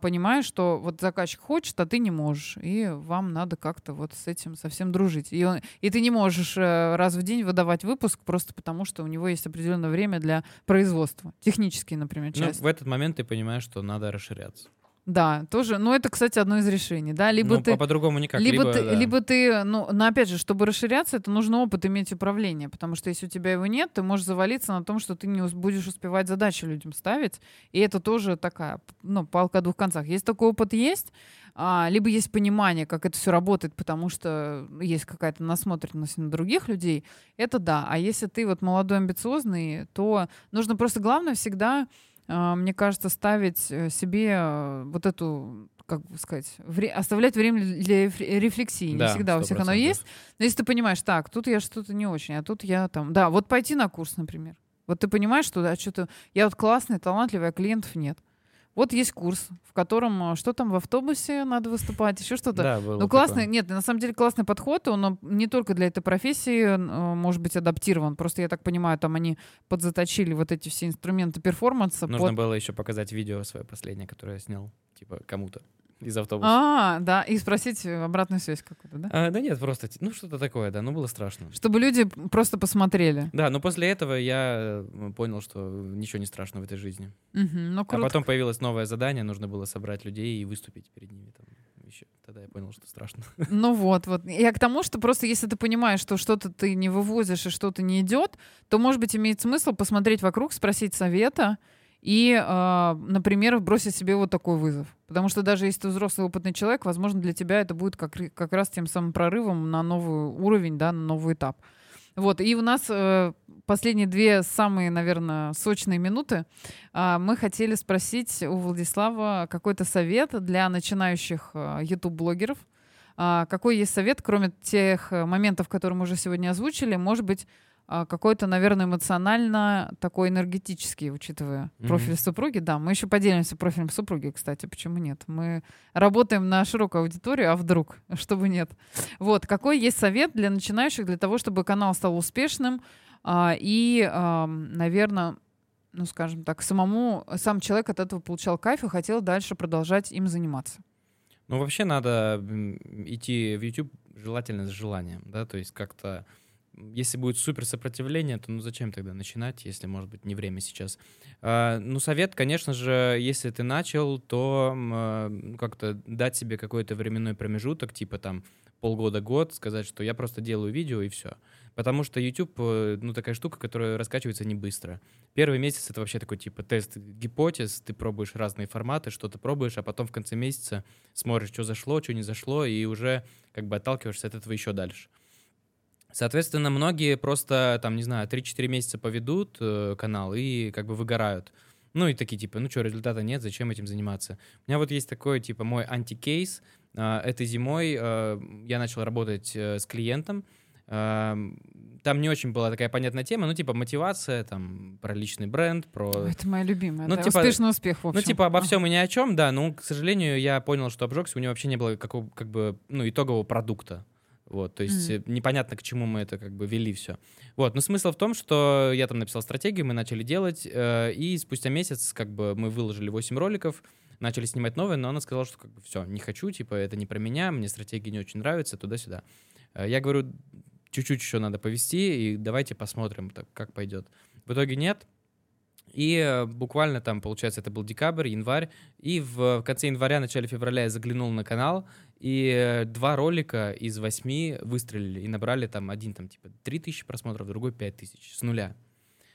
понимаешь, что вот заказчик хочет, а ты не можешь, и вам надо как-то вот с этим совсем дружить. И, он, и ты не можешь э, раз в день выдавать выпуск просто потому, что у него есть определенное время для производства, технические, например, части. Ну, в этот момент ты понимаешь, что надо расширяться. Да, тоже. Но это, кстати, одно из решений, да. Либо ну, ты, по-другому никак. Либо, либо ты, да. либо ты, ну, но опять же, чтобы расширяться, это нужно опыт иметь управления, потому что если у тебя его нет, ты можешь завалиться на том, что ты не будешь успевать задачи людям ставить, и это тоже такая, ну, палка о двух концах. Есть такой опыт, есть, а, либо есть понимание, как это все работает, потому что есть какая-то насмотренность на других людей, это да. А если ты вот молодой, амбициозный, то нужно просто главное всегда а, мне кажется, ставить э, себе э, вот эту, как сказать, вре- оставлять время для рефлексии. Да, не всегда 100%. у всех оно есть. Но если ты понимаешь, так, тут я что-то не очень, а тут я там... Да, вот пойти на курс, например. Вот ты понимаешь, что да, что-то я вот классный, талантливый, а клиентов нет. Вот есть курс, в котором а, что там в автобусе надо выступать, еще что-то. Да, было ну, классный, нет, на самом деле классный подход, он не только для этой профессии а, может быть адаптирован. Просто я так понимаю, там они подзаточили вот эти все инструменты перформанса. Нужно под... было еще показать видео свое последнее, которое я снял, типа кому-то из автобуса. А, да, и спросить обратную связь какую-то, да? А, да нет, просто, ну что-то такое, да, ну было страшно. Чтобы люди просто посмотрели. Да, но после этого я э, понял, что ничего не страшно в этой жизни. Угу, ну, круто. А потом появилось новое задание, нужно было собрать людей и выступить перед ними. Там, еще. Тогда я понял, что страшно. *laughs* Ну вот, вот. Я к тому, что просто если ты понимаешь, что что-то ты не вывозишь и что-то не идет, то, может быть, имеет смысл посмотреть вокруг, спросить совета, и, э, например, бросить себе вот такой вызов. Потому что даже если ты взрослый опытный человек, возможно, для тебя это будет как, как раз тем самым прорывом на новый уровень, да, на новый этап. Вот, и у нас э, последние две самые, наверное, сочные минуты. Э, мы хотели спросить у Владислава какой-то совет для начинающих э, YouTube-блогеров. Э, какой есть совет, кроме тех моментов, которые мы уже сегодня озвучили? Может быть, а, какой-то, наверное, эмоционально такой энергетический, учитывая mm-hmm. профиль супруги. Да, мы еще поделимся профилем супруги, кстати, почему нет? Мы работаем на широкую аудиторию, а вдруг, *laughs* чтобы нет. Вот, какой есть совет для начинающих, для того, чтобы канал стал успешным а, и, а, наверное, ну, скажем так, самому, сам человек от этого получал кайф и хотел дальше продолжать им заниматься? Ну, вообще надо идти в YouTube желательно с желанием, да, то есть как-то если будет супер сопротивление, то ну зачем тогда начинать, если, может быть, не время сейчас? А, ну, совет, конечно же, если ты начал, то а, как-то дать себе какой-то временной промежуток, типа там полгода-год, сказать, что я просто делаю видео и все. Потому что YouTube, э, ну, такая штука, которая раскачивается не быстро. Первый месяц — это вообще такой, типа, тест гипотез, ты пробуешь разные форматы, что-то пробуешь, а потом в конце месяца смотришь, что зашло, что не зашло, и уже как бы отталкиваешься от этого еще дальше. Соответственно, многие просто, там, не знаю, 3-4 месяца поведут э, канал и как бы выгорают. Ну и такие, типа, ну что, результата нет, зачем этим заниматься? У меня вот есть такой, типа, мой антикейс. Э, этой зимой э, я начал работать э, с клиентом. Э, там не очень была такая понятная тема, ну, типа, мотивация, там, про личный бренд, про... Это моя любимая, ну, да, типа, успешный успех, в ну, общем. Ну, типа, обо всем и ни о чем, да, но, к сожалению, я понял, что обжегся, у него вообще не было какого, как бы, ну, итогового продукта. Вот, то есть mm-hmm. непонятно, к чему мы это как бы вели все. Вот, но смысл в том, что я там написал стратегию, мы начали делать, э, и спустя месяц как бы мы выложили 8 роликов, начали снимать новые, но она сказала, что как бы все, не хочу, типа это не про меня, мне стратегия не очень нравится, туда-сюда. Э, я говорю, чуть-чуть еще надо повести, и давайте посмотрим, так, как пойдет. В итоге нет, И э, буквально там, получается, это был декабрь, январь, и в конце января, начале февраля я заглянул на канал, и два ролика из восьми выстрелили и набрали там один там типа 3000 просмотров, другой 5000 с нуля.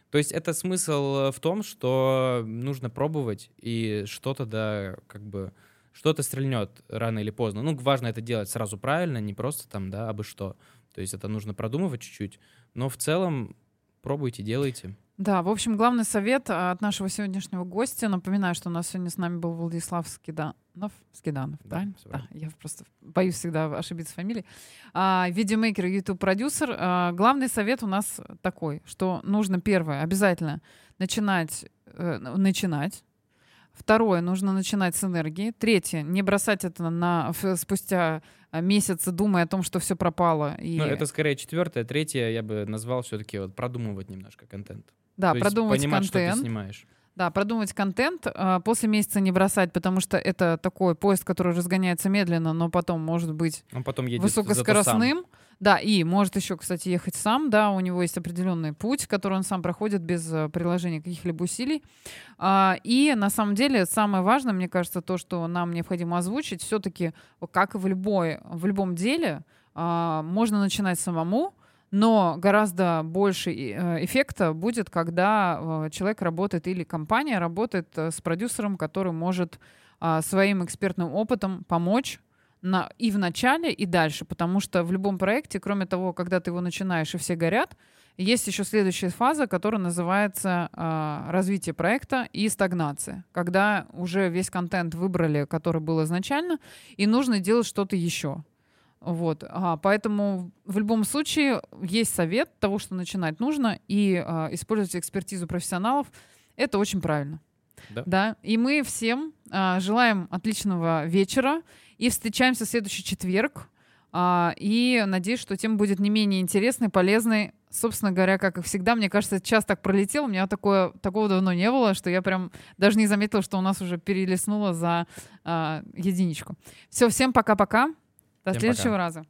То есть это смысл в том, что нужно пробовать, и что-то, да, как бы, что-то стрельнет рано или поздно. Ну, важно это делать сразу правильно, не просто там, да, абы что. То есть это нужно продумывать чуть-чуть, но в целом пробуйте, делайте. Да, в общем, главный совет а, от нашего сегодняшнего гостя. Напоминаю, что у нас сегодня с нами был Владислав Скиданов. Скиданов, да, правильно? Да, я просто боюсь всегда ошибиться фамилией. А, видеомейкер YouTube-продюсер. А, главный совет у нас такой, что нужно первое, обязательно начинать, э, начинать. Второе, нужно начинать с энергии. Третье, не бросать это на спустя месяцы, думая о том, что все пропало. И... Ну, это скорее четвертое. Третье я бы назвал все-таки вот продумывать немножко контент. Да, То продумывать понимать, контент. Что ты снимаешь. Да, продумать контент, а, после месяца не бросать, потому что это такой поезд, который разгоняется медленно, но потом может быть Он потом едет высокоскоростным. Да, и может еще, кстати, ехать сам, да, у него есть определенный путь, который он сам проходит без э, приложения каких-либо усилий. А, и на самом деле самое важное, мне кажется, то, что нам необходимо озвучить, все-таки, как и в, любой, в любом деле, а, можно начинать самому, но гораздо больше э, эффекта будет, когда э, человек работает или компания работает э, с продюсером, который может а, своим экспертным опытом помочь на, и в начале, и дальше. Потому что в любом проекте, кроме того, когда ты его начинаешь и все горят, есть еще следующая фаза, которая называется э, развитие проекта и стагнация, когда уже весь контент выбрали, который был изначально, и нужно делать что-то еще. Вот, а, поэтому в любом случае есть совет того, что начинать нужно, и а, использовать экспертизу профессионалов. Это очень правильно. Да. да? И мы всем а, желаем отличного вечера и встречаемся в следующий четверг. А, и надеюсь, что тема будет не менее интересной, полезной. Собственно говоря, как и всегда, мне кажется, час так пролетел, у меня такое, такого давно не было, что я прям даже не заметила, что у нас уже перелеснуло за а, единичку. Все, всем пока-пока. До Всем следующего пока. раза.